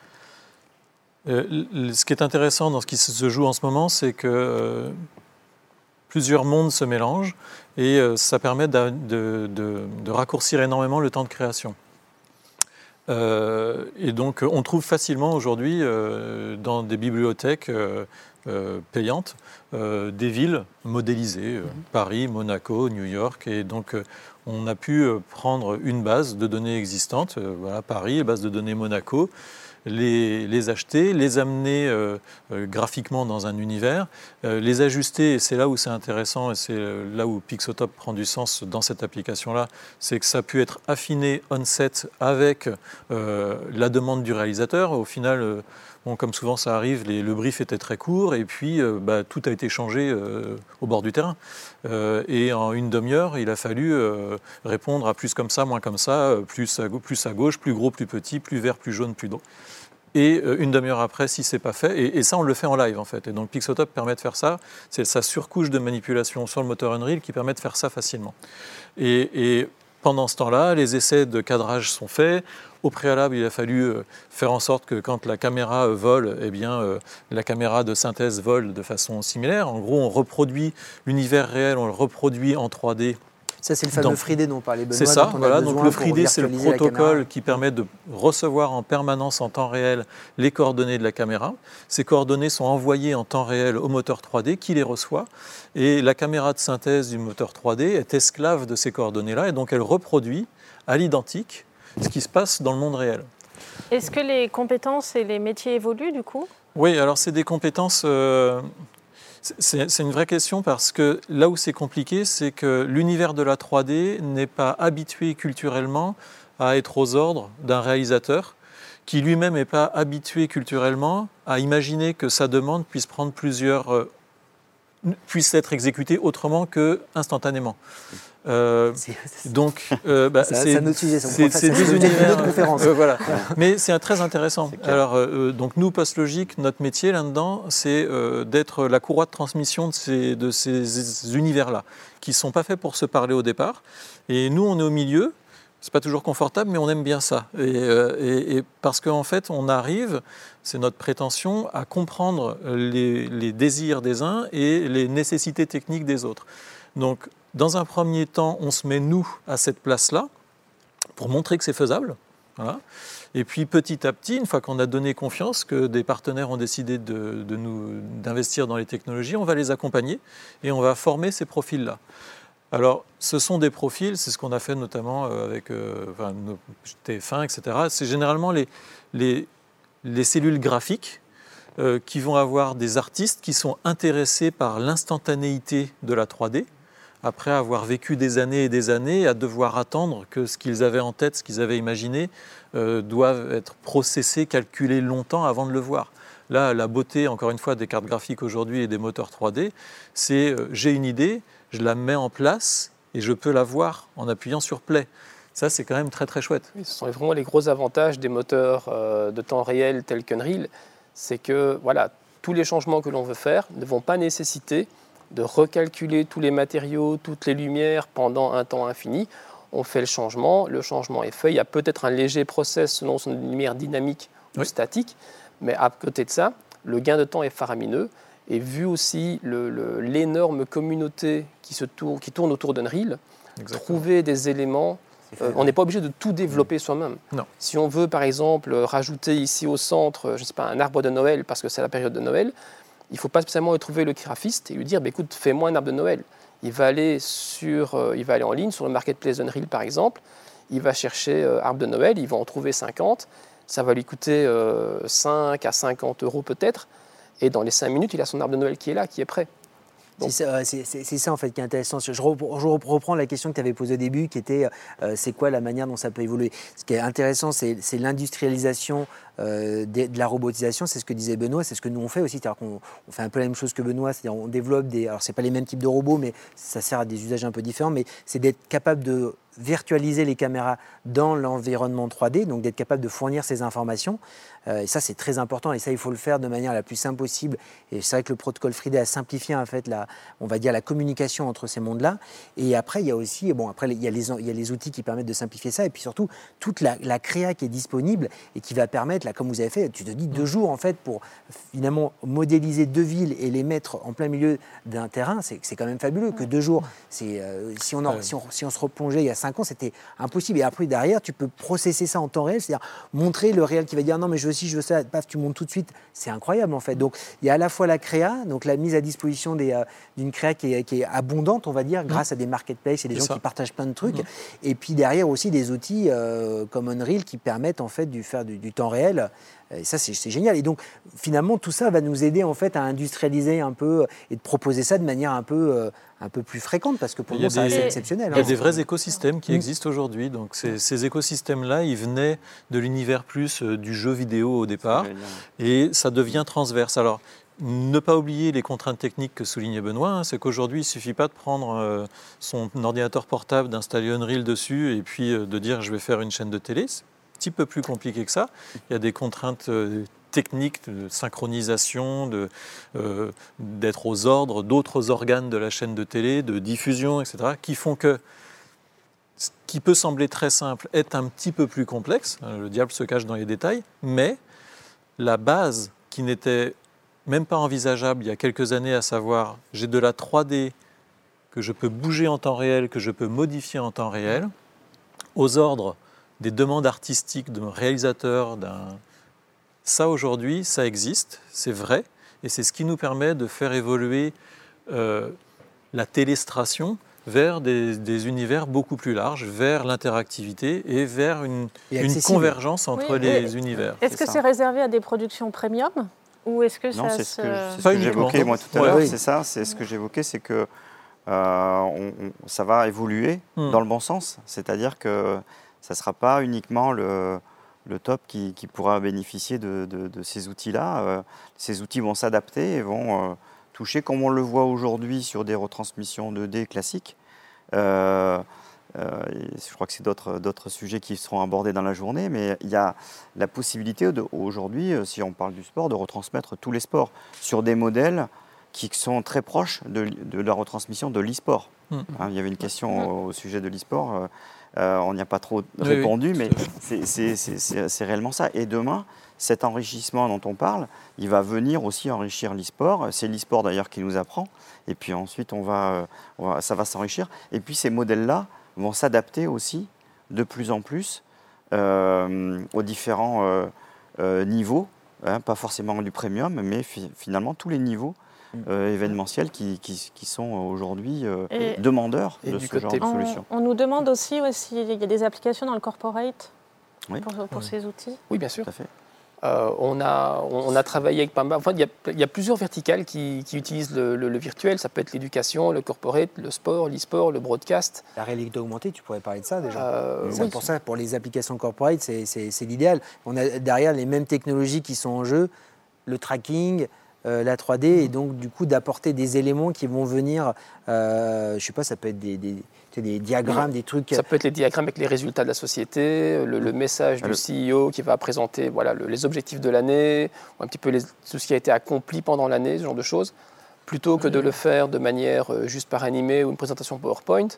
ce qui est intéressant dans ce qui se joue en ce moment, c'est que plusieurs mondes se mélangent et euh, ça permet de, raccourcir énormément le temps de création. Euh, et donc on trouve facilement aujourd'hui euh, dans des bibliothèques payantes des villes modélisées, mhm. Paris, Monaco, New York, et donc on a pu prendre une base de données existante, voilà Paris, base de données Monaco, les, acheter, les amener euh, euh, graphiquement dans un univers, euh, les ajuster, et c'est là où c'est intéressant, et c'est là où Pixotop prend du sens dans cette application-là, c'est que ça a pu être affiné on-set avec la demande du réalisateur. Au final, Bon, comme souvent ça arrive, le brief était très court et puis bah, tout a été changé au bord du terrain. et en une demi-heure, il a fallu répondre à plus comme ça, moins comme ça, plus à, plus à gauche, plus gros, plus petit, plus vert, plus jaune, plus d'eau et euh, une demi-heure après si c'est pas fait. Et, ça, on le fait en live en fait. Et donc Pixotop permet de faire ça. C'est sa surcouche de manipulation sur le moteur Unreal qui permet de faire ça facilement. Et, pendant ce temps-là, les essais de cadrage sont faits. Au préalable, il a fallu euh, faire en sorte que quand la caméra euh, vole, eh bien, la caméra de synthèse vole de façon similaire. En gros, on reproduit l'univers réel, on le reproduit en 3D ça, c'est le fameux dont parlait Benoît. C'est ça, voilà. Donc le FreeD, c'est le protocole qui permet de recevoir en permanence en temps réel les coordonnées de la caméra. Ces coordonnées sont envoyées en temps réel au moteur 3D qui les reçoit. Et la caméra de synthèse du moteur 3D est esclave de ces coordonnées-là et donc elle reproduit à l'identique ce qui se passe dans le monde réel. Est-ce que les compétences et les métiers évoluent du coup? Oui, alors c'est des compétences. Euh, c'est une vraie question parce que là où c'est compliqué, c'est que l'univers de la 3D n'est pas habitué culturellement à être aux ordres d'un réalisateur qui lui-même n'est pas habitué culturellement à imaginer que sa demande puisse euh, être exécutée autrement que instantanément. Euh, donc, euh, bah, c'est deux univers. Euh, voilà. Mais c'est très intéressant. Alors, donc nous, PostLogic, notre métier là-dedans, c'est d'être la courroie de transmission de ces, de ces univers-là, qui ne sont pas faits pour se parler au départ. Et nous, on est au milieu. C'est pas toujours confortable, mais on aime bien ça. Et, et, parce qu'en fait, on arrive, c'est notre prétention, à comprendre les, les désirs des uns et les nécessités techniques des autres. Donc, dans un premier temps, on se met, nous, à cette place-là, pour montrer que c'est faisable. Et puis petit à petit, une fois qu'on a donné confiance, que des partenaires ont décidé de, nous d'investir dans les technologies, on va les accompagner et on va former ces profils-là. Alors, ce sont des profils, c'est ce qu'on a fait notamment euh, avec euh, TF1, etc. C'est généralement les, les, les, cellules graphiques euh, qui vont avoir des artistes qui sont intéressés par l'instantanéité de la 3D, après avoir vécu des années et des années à devoir attendre que ce qu'ils avaient en tête, ce qu'ils avaient imaginé, euh, doivent être processés, calculés longtemps avant de le voir. Là, la beauté, encore une fois, des cartes graphiques aujourd'hui et des moteurs 3D, c'est euh, j'ai une idée, je la mets en place et je peux la voir en appuyant sur Play. Ça, c'est quand même très très chouette. ce sont vraiment les gros avantages des moteurs euh, de temps réel tels qu'Unreal. C'est que voilà, tous les changements que l'on veut faire ne vont pas nécessiter de recalculer tous les matériaux, toutes les lumières pendant un temps infini. On fait le changement, le changement est fait. Il y a peut-être un léger process selon son lumière dynamique ou statique, mais à côté de ça, le gain de temps est faramineux. Et vu aussi l'énorme communauté qui, se tourne, qui tourne autour d'Unreal, trouver des éléments euh, on n'est pas obligé de tout développer soi-même. Si on veut, par exemple, rajouter ici au centre, je sais pas, un arbre de Noël parce que c'est la période de Noël, il ne faut pas spécialement trouver le graphiste et lui dire bah, écoute, fais-moi un arbre de Noël. Il va, aller sur, euh, il va aller en ligne sur le marketplace Unreal par exemple, il va chercher euh, arbre de Noël, il va en trouver 50, ça va lui coûter 5 à 50 euros peut-être, et dans les 5 minutes, il a son arbre de Noël qui est là, qui est prêt. C'est ça, en fait qui est intéressant. Je, reprends la question que tu avais posée au début qui était euh, c'est quoi la manière dont ça peut évoluer? Ce qui est intéressant, c'est l'industrialisation euh, de, la robotisation. C'est ce que disait Benoît, c'est ce que nous on fait aussi. C'est-à-dire qu'on on fait un peu la même chose que Benoît, c'est-à-dire on développe des. Alors, c'est pas les mêmes types de robots, mais ça sert à des usages un peu différents. Mais c'est d'être capable de virtualiser les caméras dans l'environnement 3D, donc d'être capable de fournir ces informations. Euh, et ça, c'est très important. Et ça, il faut le faire de manière la plus simple possible. Et c'est vrai que le protocole FreeD a simplifié, en fait, la, on va dire, la communication entre ces mondes-là. Et après, il y a aussi, bon, après, il y, a les, il y a les outils qui permettent de simplifier ça. Et puis surtout, toute la, créa qui est disponible et qui va permettre, là, comme vous avez fait, tu te dis deux mm. jours, en fait, pour finalement modéliser deux villes et les mettre en plein milieu d'un terrain, c'est quand même fabuleux. Que deux jours, c'est, euh, si, on si, on, si on se replongeait il y a cinq ans, c'était impossible. Et après, derrière, tu peux processer ça en temps réel, c'est-à-dire montrer le réel qui va dire non, mais je veux si je veux ça, paf, tu montes tout de suite. C'est incroyable en fait. Donc il y a à la fois la créa, donc la mise à disposition euh, d'une créa qui est, abondante, on va dire, grâce à des marketplaces et des gens qui partagent plein de trucs. Et puis derrière aussi des outils euh, comme Unreal qui permettent en fait de faire du, temps réel. Et ça, c'est génial. Et donc, finalement, tout ça va nous aider en fait à industrialiser un peu et de proposer ça de manière un peu, euh, un peu plus fréquente parce que pour nous, c'est exceptionnel. Il y a hein. des vrais écosystèmes qui mm. existent aujourd'hui. Donc, ces, écosystèmes-là, ils venaient de l'univers plus euh, du jeu vidéo au départ et ça devient transverse. Alors, ne pas oublier les contraintes techniques que soulignait Benoît, hein, c'est qu'aujourd'hui, il ne suffit pas de prendre euh, son ordinateur portable, d'installer Unreal dessus et puis de dire je vais faire une chaîne de télé petit peu plus compliqué que ça. Il y a des contraintes euh, techniques de synchronisation, euh, d'être aux ordres d'autres organes de la chaîne de télé, de diffusion, etc., qui font que ce qui peut sembler très simple est un petit peu plus complexe. Hein, le diable se cache dans les détails, mais la base qui n'était même pas envisageable il y a quelques années, à savoir j'ai de la 3D que je peux bouger en temps réel, que je peux modifier en temps réel, aux ordres des demandes artistiques de réalisateurs. Ça, aujourd'hui, ça existe, c'est vrai, et c'est ce qui nous permet de faire évoluer euh, la télestration vers des, univers beaucoup plus larges, vers l'interactivité et vers une, convergence entre les univers. Est-ce que c'est réservé à des productions premium ou est-ce que non, c'est ce que, j'évoquais moi tout à l'heure. C'est ça, c'est ce que j'évoquais, c'est que euh, ça va évoluer hmm. dans le bon sens. C'est-à-dire que ça ne sera pas uniquement le, top qui, pourra bénéficier de, ces outils-là. Euh, ces outils vont s'adapter et vont euh, toucher, comme on le voit aujourd'hui sur des retransmissions 2D classiques. Euh, je crois que c'est d'autres sujets qui seront abordés dans la journée, mais il y a la possibilité aujourd'hui, si on parle du sport, de retransmettre tous les sports sur des modèles qui sont très proches de, la retransmission de l'e-sport. Hmm. Hein, il y avait une question au, au sujet de l'e-sport. Euh, on n'y a pas trop répondu, mais c'est réellement ça. Et demain, cet enrichissement dont on parle, il va venir aussi enrichir l'e-sport. C'est l'e-sport d'ailleurs qui nous apprend. Et puis ensuite, on va, ça va s'enrichir. Et puis ces modèles-là vont s'adapter aussi de plus en plus aux différents niveaux, hein, pas forcément du premium, mais finalement tous les niveaux mm. événementiels qui, sont aujourd'hui demandeurs de ce genre de solution. On, nous demande aussi s'il y a des applications dans le corporate pour, ces outils. Oui, bien sûr. Tout à fait. Euh, on, a, on, a travaillé avec pas mal. Enfin, il y, a plusieurs verticales qui, utilisent le, virtuel. Ça peut être l'éducation, le corporate, le sport, l'e-sport, le broadcast. La réalité augmentée, tu pourrais parler de ça déjà. Euh, pour ça, pour les applications corporate, c'est l'idéal. On a derrière les mêmes technologies qui sont en jeu, le tracking, euh, la 3D, et donc du coup d'apporter des éléments qui vont venir, je sais pas, ça peut être des des diagrammes, des trucs. Ça peut être les diagrammes avec les résultats de la société, le, message du CEO qui va présenter voilà, les objectifs de l'année, un petit peu tout ce qui a été accompli pendant l'année, ce genre de choses, plutôt que de le faire de manière euh, juste par animé ou une présentation PowerPoint.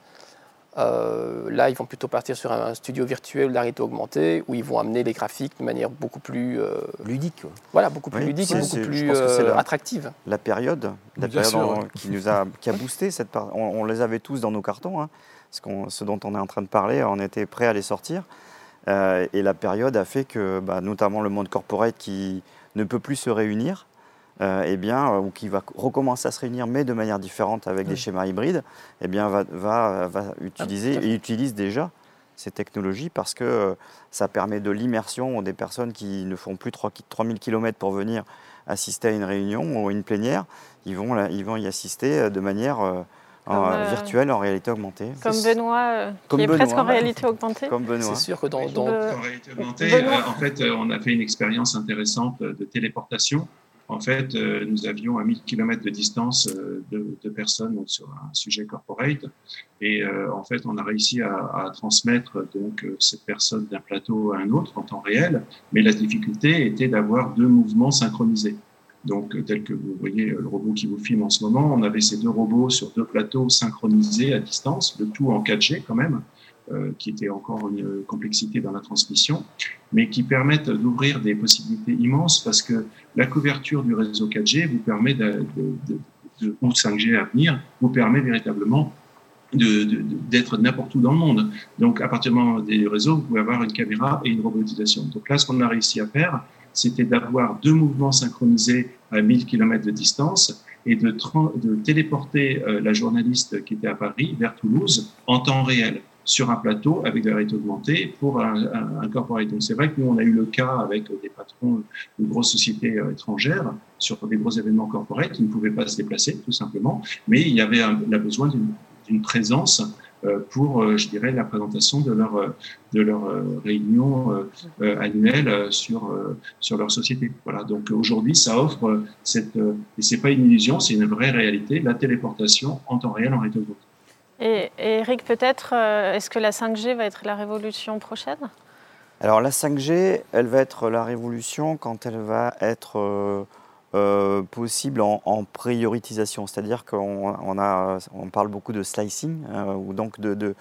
Euh, là, ils vont plutôt partir sur un studio virtuel de réalité augmentée où ils vont amener les graphiques de manière beaucoup plus euh, ludique. Voilà, beaucoup plus ludique et beaucoup plus attractive. La période, la période qui nous a, qui a boosté cette part. On, les avait tous dans nos cartons. Hein ce, dont on est en train de parler, on était prêt à les sortir. Euh, et la période a fait que, bah, notamment le monde corporate qui ne peut plus se réunir, euh, eh bien, euh, ou qui va recommencer à se réunir, mais de manière différente avec des schémas hybrides, eh bien, va, va, utiliser ah, et utilise déjà ces technologies parce que ça permet de l'immersion des personnes qui ne font plus 3000 km pour venir assister à une réunion ou à une plénière. Ils vont, ils vont y assister de manière en euh, virtuel, en réalité augmentée. Comme Benoît, euh, qui est presque en réalité augmentée. Comme Benoît. C'est sûr que dans... dans... En réalité augmentée, euh, en fait, on a fait une expérience intéressante de téléportation. En fait, nous avions à 1000 km de distance de, personnes sur un sujet corporate. Et en fait, on a réussi à, transmettre donc cette personne d'un plateau à un autre en temps réel. Mais la difficulté était d'avoir deux mouvements synchronisés. Donc, euh, tel que vous voyez euh, le robot qui vous filme en ce moment, on avait ces deux robots sur deux plateaux synchronisés à distance, le tout en 4G quand même, euh, qui était encore une complexité dans la transmission, mais qui permettent d'ouvrir des possibilités immenses parce que la couverture du réseau 4G vous permet de, ou 5G à venir, vous permet véritablement d'être n'importe où dans le monde. Donc, à partir des réseaux, vous pouvez avoir une caméra et une robotisation. Donc là, ce qu'on a réussi à faire, c'était d'avoir deux mouvements synchronisés à 1000 km de distance et de, de téléporter euh, la journaliste qui était à Paris vers Toulouse en temps réel sur un plateau avec de la réalité augmentée pour un, corporate. Donc c'est vrai que nous, on a eu le cas avec des patrons de grosses sociétés euh, étrangères sur des gros événements corporate qui ne pouvaient pas se déplacer, tout simplement, mais il y avait un, besoin d'une présence euh, pour, euh, je dirais, la présentation de leur, de leur réunion annuelle sur, sur leur société. Voilà. Donc aujourd'hui, ça offre cette, et c'est pas une illusion, c'est une vraie réalité, la téléportation en temps réel en réalité Et, Eric, peut-être, est-ce que la 5G va être la révolution prochaine? Alors la 5G, elle va être la révolution quand elle va être euh, possible en, en prioritisation. C'est-à-dire qu'on parle beaucoup de slicing, euh, ou donc de,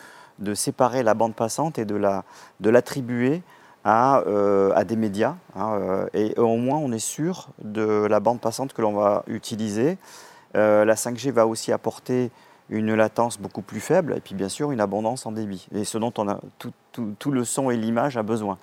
séparer la bande passante et de l'attribuer euh, à, des médias. Hein, et au moins, on est sûr de la bande passante que l'on va utiliser. la 5G va aussi apporter une latence beaucoup plus faible et puis bien sûr une abondance en débit. Et ce dont tout, le son et l'image a besoin.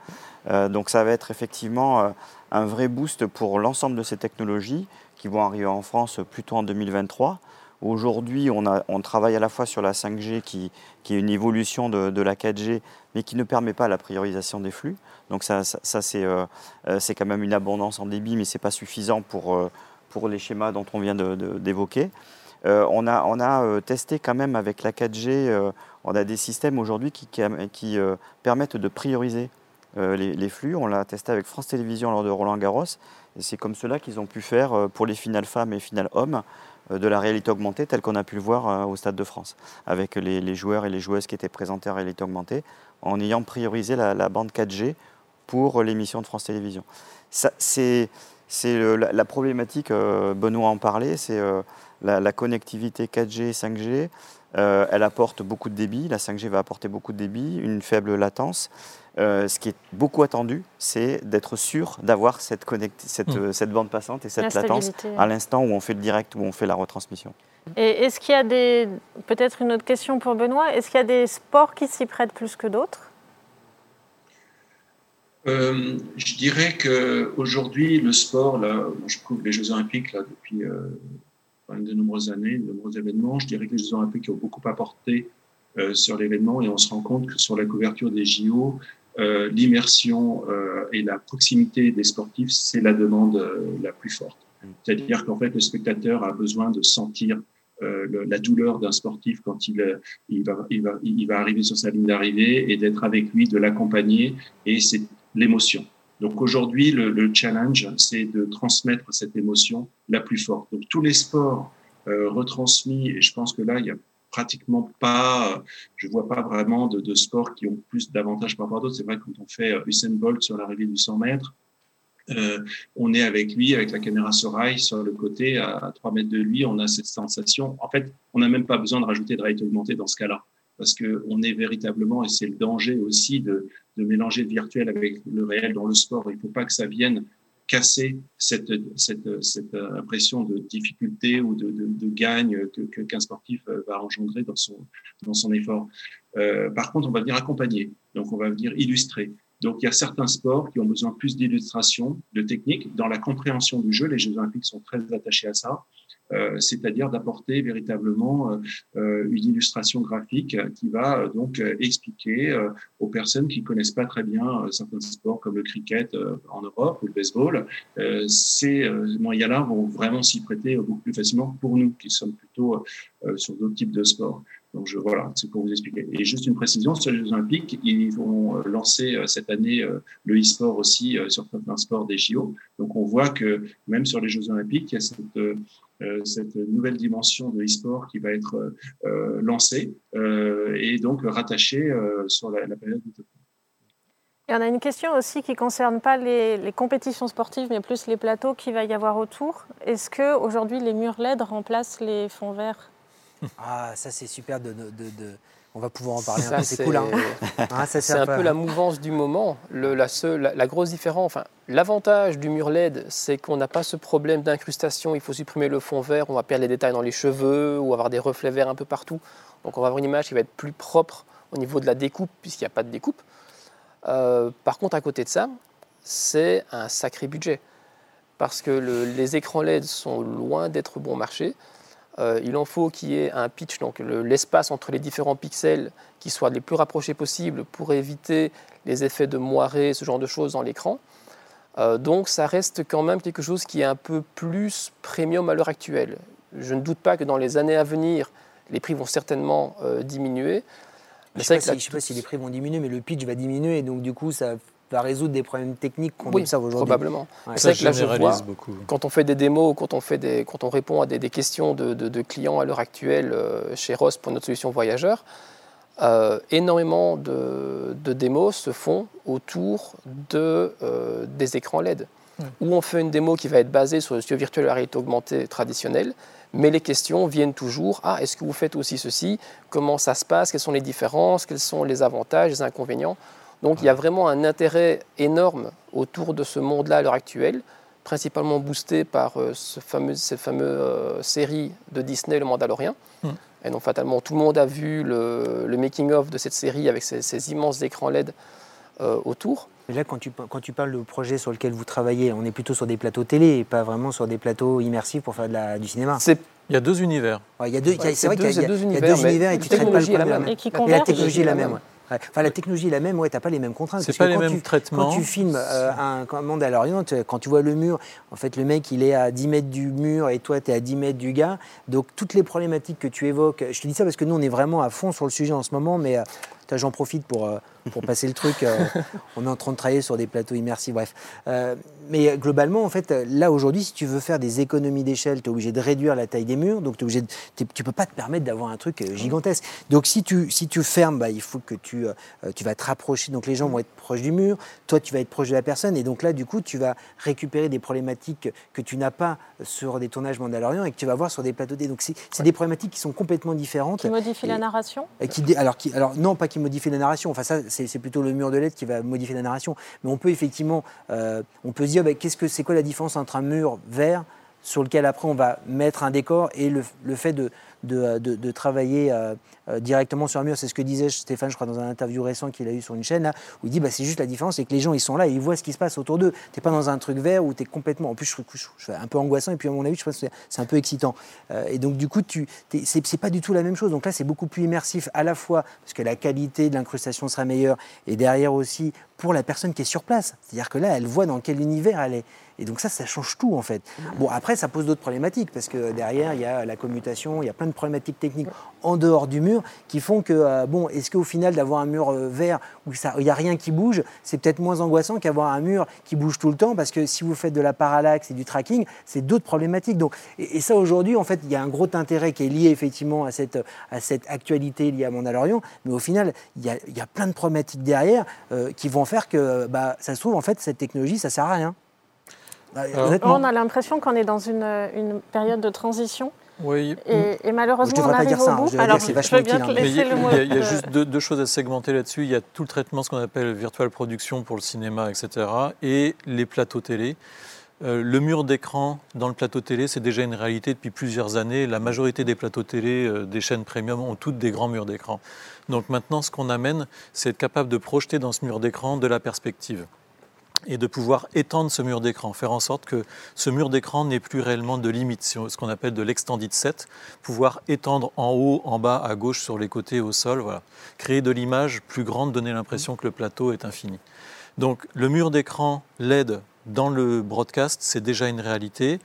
donc ça va être effectivement un vrai boost pour l'ensemble de ces technologies qui vont arriver en France plutôt en 2023. Aujourd'hui, on, travaille à la fois sur la 5G qui, est une évolution de, la 4G, mais qui ne permet pas la priorisation des flux. Donc ça, euh, c'est quand même une abondance en débit, mais ce n'est pas suffisant euh, pour les schémas dont on vient d'évoquer. Euh, on a, a testé quand même avec la 4G, on a des systèmes aujourd'hui qui, permettent de prioriser euh, les, flux. On l'a testé avec France Télévisions lors de Roland Garros. Et c'est comme cela qu'ils ont pu faire euh, pour les finales femmes et finales hommes euh, de la réalité augmentée telle qu'on a pu le voir au Stade de France, avec les, joueurs et les joueuses qui étaient présentés en réalité augmentée, en ayant priorisé la, bande 4G pour l'émission de France Télévisions. C'est la, problématique, Benoît en parlait, c'est la, connectivité 4G et 5G. elle apporte beaucoup de débit, la 5G va apporter beaucoup de débit, une faible latence. Euh, ce qui est beaucoup attendu, c'est d'être sûr d'avoir cette, hmm. euh, cette, bande passante et cette latence à l'instant où on fait le direct, où on fait la retransmission. Et est-ce qu'il y a des. Peut-être une autre question pour Benoît. Est-ce qu'il y a des sports qui s'y prêtent plus que d'autres? Euh, je dirais qu'aujourd'hui, le sport, là, je couvre les Jeux Olympiques là, depuis de nombreuses années, de nombreux événements. Je dirais que les Jeux Olympiques ont beaucoup apporté sur l'événement et on se rend compte que sur la couverture des JO, l'immersion et la proximité des sportifs, c'est la demande la plus forte. Mm. C'est-à-dire qu'en fait, le spectateur a besoin de sentir euh, la douleur d'un sportif quand il, euh, il, va, il, va, il va arriver sur sa ligne d'arrivée et d'être avec lui, de l'accompagner, et c'est l'émotion. Donc aujourd'hui, le, le, challenge, c'est de transmettre cette émotion la plus forte. Donc tous les sports euh, retransmis, et je pense que là, il y a pratiquement pas, je vois pas vraiment de, sports qui ont plus d'avantages par rapport à d'autres. C'est vrai quand on fait Usain Bolt sur l'arrivée du 100 mètres, euh, on est avec lui, avec la caméra Sorail sur le côté, à 3 mètres de lui, on a cette sensation. En fait, on n'a même pas besoin de rajouter de réalité augmentée dans ce cas-là, parce qu'on est véritablement, et c'est le danger aussi de, mélanger le virtuel avec le réel dans le sport. Il ne faut pas que ça vienne casser cette, impression de difficulté ou de, gagne que, qu'un sportif va engendrer dans son, effort. Euh, par contre, on va venir accompagner, donc on va venir illustrer. Donc, il y a certains sports qui ont besoin plus d'illustration, de technique. Dans la compréhension du jeu, les Jeux Olympiques sont très attachés à ça, euh, c'est-à-dire d'apporter véritablement euh, euh une illustration graphique qui va euh, donc euh, expliquer euh, aux personnes qui connaissent pas très bien certains sports comme le cricket en Europe ou le baseball. ces moyens-là vont vraiment s'y prêter beaucoup plus facilement pour nous qui sommes plutôt sur d'autres types de sports. Donc voilà, c'est pour vous expliquer. Et juste une précision sur les Jeux Olympiques, ils vont euh, lancer euh, cette année euh, le e-sport aussi sur certains sports des JO. Donc on voit que même sur les Jeux Olympiques, il y a cette, nouvelle dimension de e-sport qui va être lancée et donc rattachée sur la, période de Tokyo. Et on a une question aussi qui ne concerne pas les, les, compétitions sportives, mais plus les plateaux qu'il va y avoir autour. Est-ce qu'aujourd'hui les murs LED remplacent les fonds verts? Ah, ça c'est super de, On va pouvoir en parler un peu, c'est cool. Hein. Hein, c'est un peu la mouvance du moment. Le, la, la, grosse différence, enfin, l'avantage du mur LED, c'est qu'on n'a pas ce problème d'incrustation. Il faut supprimer le fond vert, on va perdre les détails dans les cheveux ou avoir des reflets verts un peu partout. Donc on va avoir une image qui va être plus propre au niveau de la découpe, puisqu'il n'y a pas de découpe. Euh, par contre, à côté de ça, c'est un sacré budget. Parce que les écrans LED sont loin d'être bon marché. Euh, il en faut qu'il y ait un pitch, donc l'espace entre les différents pixels qui soit les plus rapprochés possible pour éviter les effets de moirée, ce genre de choses dans l'écran. Euh, donc ça reste quand même quelque chose qui est un peu plus premium à l'heure actuelle. Je ne doute pas que dans les années à venir, les prix vont certainement euh, diminuer. Je ne sais, pas si les prix vont diminuer, mais le pitch va diminuer, donc du coup ça va résoudre des problèmes techniques qu'on observe aujourd'hui. Probablement. C'est que là, je vois, quand on fait des démos, quand on, fait des, quand on répond à des, questions de, de, clients à l'heure actuelle euh, chez Ross pour notre solution voyageur, euh, énormément de, de, démos se font autour de, euh, des écrans LED. Où on fait une démo qui va être basée sur le studio virtuel à réalité augmentée traditionnel, mais les questions viennent toujours Ah, est-ce que vous faites aussi ceci? Comment ça se passe? Quelles sont les différences? Quels sont les avantages, les inconvénients? Donc il y a vraiment un intérêt énorme autour de ce monde-là à l'heure actuelle, principalement boosté par euh, ce fameux, cette fameuse euh, série de Disney, Le Mandalorien. Hmm. Et donc fatalement, tout le monde a vu le, making-of de cette série avec ces, immenses écrans LED euh, autour. Mais là, quand tu, quand tu parles de projet sur lequel vous travaillez, on est plutôt sur des plateaux télé et pas vraiment sur des plateaux immersifs pour faire de la, du cinéma. Il y a deux univers. il y a deux, c'est vrai qu'il y, a deux univers, et tu traites pas le problème. Et, qui la technologie est la même. Enfin, la technologie est la même, ouais, tu n'as pas les mêmes contraintes. C'est pas les mêmes traitements. Quand tu filmes euh, un, un Mandalorian, quand tu vois le mur, en fait, le mec, il est à 10 mètres du mur et toi, tu es à 10 mètres du gars. Donc, toutes les problématiques que tu évoques, je te dis ça parce que nous, on est vraiment à fond sur le sujet en ce moment, mais euh, j'en profite pour, euh, pour passer le truc. Euh, on est en train de travailler sur des plateaux immersifs, bref. Euh, mais globalement, en fait, là aujourd'hui, si tu veux faire des économies d'échelle, tu es obligé de réduire la taille des murs, donc es obligé de, tu peux pas te permettre d'avoir un truc gigantesque. Donc si tu, si tu fermes, bah, il faut que tu, tu vas te rapprocher, donc les gens vont être proches du mur, toi tu vas être proche de la personne, et donc là, du coup, tu vas récupérer des problématiques que tu n'as pas sur des tournages Mandalorian et que tu vas voir sur des plateaux D. Donc c'est des problématiques qui sont complètement différentes. Qui modifient la narration? et qui, alors, qui, alors non, pas qui modifient la narration, enfin ça c'est plutôt le mur de LED qui va modifier la narration. Mais on peut effectivement, euh, on peut se dire, bah, qu'est-ce que c'est quoi la différence entre un mur vert sur lequel après on va mettre un décor et le, fait de, de, de, travailler directement sur un mur. C'est ce que disait Stéphane, je crois, dans un interview récent qu'il a eu sur une chaîne, là, où il dit bah, c'est juste la différence, c'est que les gens, ils sont là et ils voient ce qui se passe autour d'eux. Tu n'es pas dans un truc vert où tu es complètement. En plus, je, je, un peu angoissant et puis, à mon avis, je pense que c'est un peu excitant. et donc, du coup, tu, c'est pas du tout la même chose. Donc là, c'est beaucoup plus immersif à la fois parce que la qualité de l'incrustation sera meilleure et derrière aussi pour la personne qui est sur place. C'est-à-dire que là, elle voit dans quel univers elle est. Et donc ça, ça change tout en fait. Bon, après, ça pose d'autres problématiques parce que derrière, il y a la commutation, il y a plein de problématiques techniques en dehors du mur qui font que, euh, bon, est-ce qu'au final, d'avoir un mur euh, vert où il n'y a rien qui bouge, c'est peut-être moins angoissant qu'avoir un mur qui bouge tout le temps parce que si vous faites de la parallaxe et du tracking, c'est d'autres problématiques. Donc, et, ça, aujourd'hui, en fait, il y a un gros intérêt qui est lié effectivement à cette, à cette actualité liée à Mandalorian, mais au final, il y a, il y a plein de problématiques derrière euh, qui vont faire que, bah, ça se trouve, en fait, cette technologie, ça sert à rien. Bah, on a l'impression qu'on est dans une, période de transition. Oui. Et, malheureusement, on arrive au bout. Alors, je veux bien te laisser le mot. Il y a, juste deux, choses à segmenter là-dessus. Il y a tout le traitement, ce qu'on appelle virtual production pour le cinéma, etc. Et les plateaux télé. Euh, le mur d'écran dans le plateau télé, c'est déjà une réalité depuis plusieurs années. La majorité des plateaux télé euh, des chaînes premium ont toutes des grands murs d'écran. Donc maintenant, ce qu'on amène, c'est être capable de projeter dans ce mur d'écran de la perspective et de pouvoir étendre ce mur d'écran, faire en sorte que ce mur d'écran n'ait plus réellement de limite, ce qu'on appelle de l'extended set, pouvoir étendre en haut, en bas, à gauche, sur les côtés, au sol, voilà. créer de l'image plus grande, donner l'impression que le plateau est infini. Donc le mur d'écran LED dans le broadcast, c'est déjà une réalité.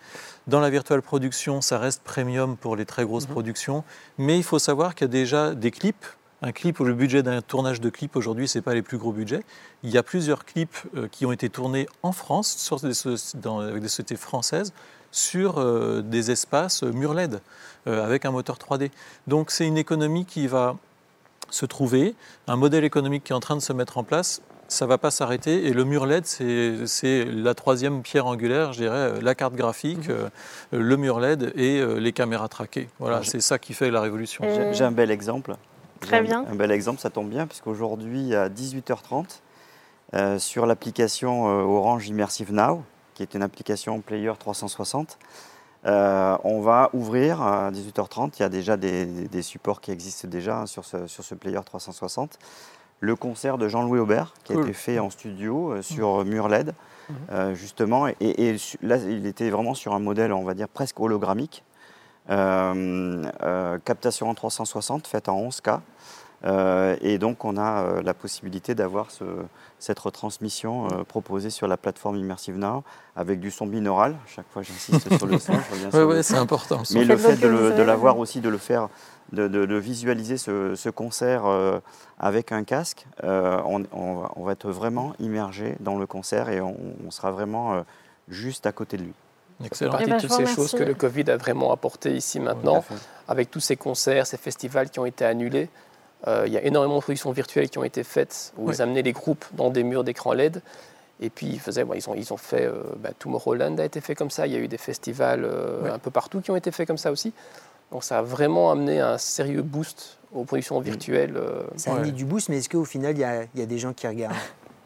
Dans la virtual production, ça reste premium pour les très grosses mhm. productions, mais il faut savoir qu'il y a déjà des clips un clip, le budget d'un tournage de clip aujourd'hui, ce n'est pas les plus gros budgets. Il y a plusieurs clips euh, qui ont été tournés en France, sur des, avec des sociétés françaises, sur euh, des espaces mur LED, euh, avec un moteur 3D. Donc c'est une économie qui va se trouver, un modèle économique qui est en train de se mettre en place. Ça ne va pas s'arrêter. Et le mur LED, c'est la troisième pierre angulaire, je dirais, la carte graphique, mmh. le mur LED et les caméras traquées. Voilà, c'est ça qui fait la révolution. J'ai un bel exemple. Très bien. Un, bel exemple, ça tombe bien, puisqu'aujourd'hui, à 18h30, euh, sur l'application euh, Orange Immersive Now, qui est une application Player 360, euh, on va ouvrir à 18h30. Il y a déjà des, supports qui existent déjà sur, ce, sur ce Player 360. Le concert de Jean-Louis Aubert, qui a été fait en studio sur mur LED, justement. Et, et, là, il était vraiment sur un modèle, on va dire, presque hologrammique. Euh, euh, captation en 360 faite en 11K. Euh, et donc, on a la possibilité d'avoir cette retransmission proposée sur la plateforme Immersive Now avec du son binaural. Chaque fois, j'insiste sur le son. Oui, c'est important. Mais le fait de l'avoir aussi, de le faire, de, visualiser ce, concert avec un casque, on, va être vraiment immergé dans le concert et on, on sera vraiment juste à côté de lui. C'est partie de toutes ces choses que le Covid a vraiment apporté ici maintenant, avec tous ces concerts, ces festivals qui ont été annulés. Euh, il y a énormément de productions virtuelles qui ont été faites, où ils amenaient les groupes dans des murs d'écran LED. Et puis ils, faisaient, ils, ont, ils ont fait, euh, bah, Tomorrowland a été fait comme ça, il y a eu des festivals euh, un peu partout qui ont été faits comme ça aussi. Donc ça a vraiment amené un sérieux boost aux productions virtuelles. Ça a mis du boost, mais est-ce qu'au final, il y, a, il y a des gens qui regardent?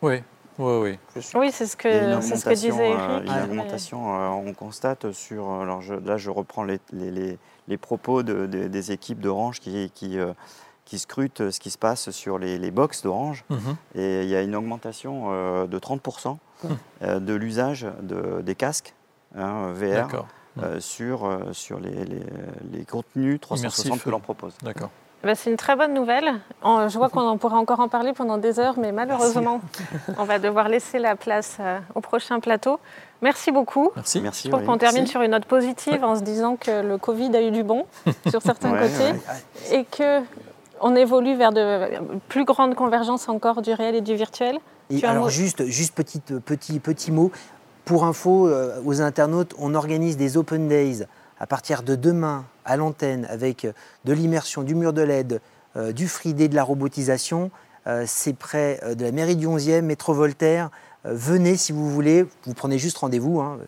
Oui, oui, oui. Oui, c'est ce que, c'est ce que disait Eric. une augmentation, euh, on constate sur. Alors là, je reprends les, les, les propos de, des équipes d'Orange qui, qui, euh, qui, scrutent ce qui se passe sur les, les box d'Orange. Mhm. Et il y a une augmentation euh, de 30% mhm. de l'usage de, des casques hein, VR sur, sur les, les, contenus 360 que l'on propose. D'accord. Bah, c'est une très bonne nouvelle. Je vois qu'on pourrait encore en parler pendant des heures, mais malheureusement, on va devoir laisser la place euh, au prochain plateau. Merci beaucoup. Merci. Merci Je trouve qu'on termine sur une note positive en se disant que le Covid a eu du bon sur certains côtés et que on évolue vers de plus grandes convergences encore du réel et du virtuel. alors juste, juste petit, petit, petit mot. Pour info euh, aux internautes, on organise des Open Days à partir de demain à l'antenne avec euh, de l'immersion, du mur de LED, euh, du 3D, de la robotisation. Euh, c'est près de la mairie du 11e, métro Voltaire. venez si vous voulez, vous prenez juste rendez-vous. Hein.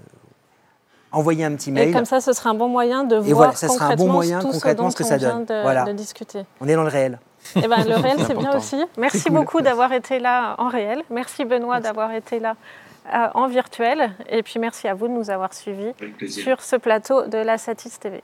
Envoyez un petit mail. Et comme ça, ce sera un bon moyen de voir voilà, ça sera un bon moyen, tout concrètement ce, que ça donne. De, voilà. de discuter. On est dans le réel. Eh ben, le réel, c'est bien aussi. Merci beaucoup d'avoir été là en réel. Merci Benoît d'avoir été là euh, en virtuel. Et puis merci à vous de nous avoir suivis sur ce plateau de la Satis TV.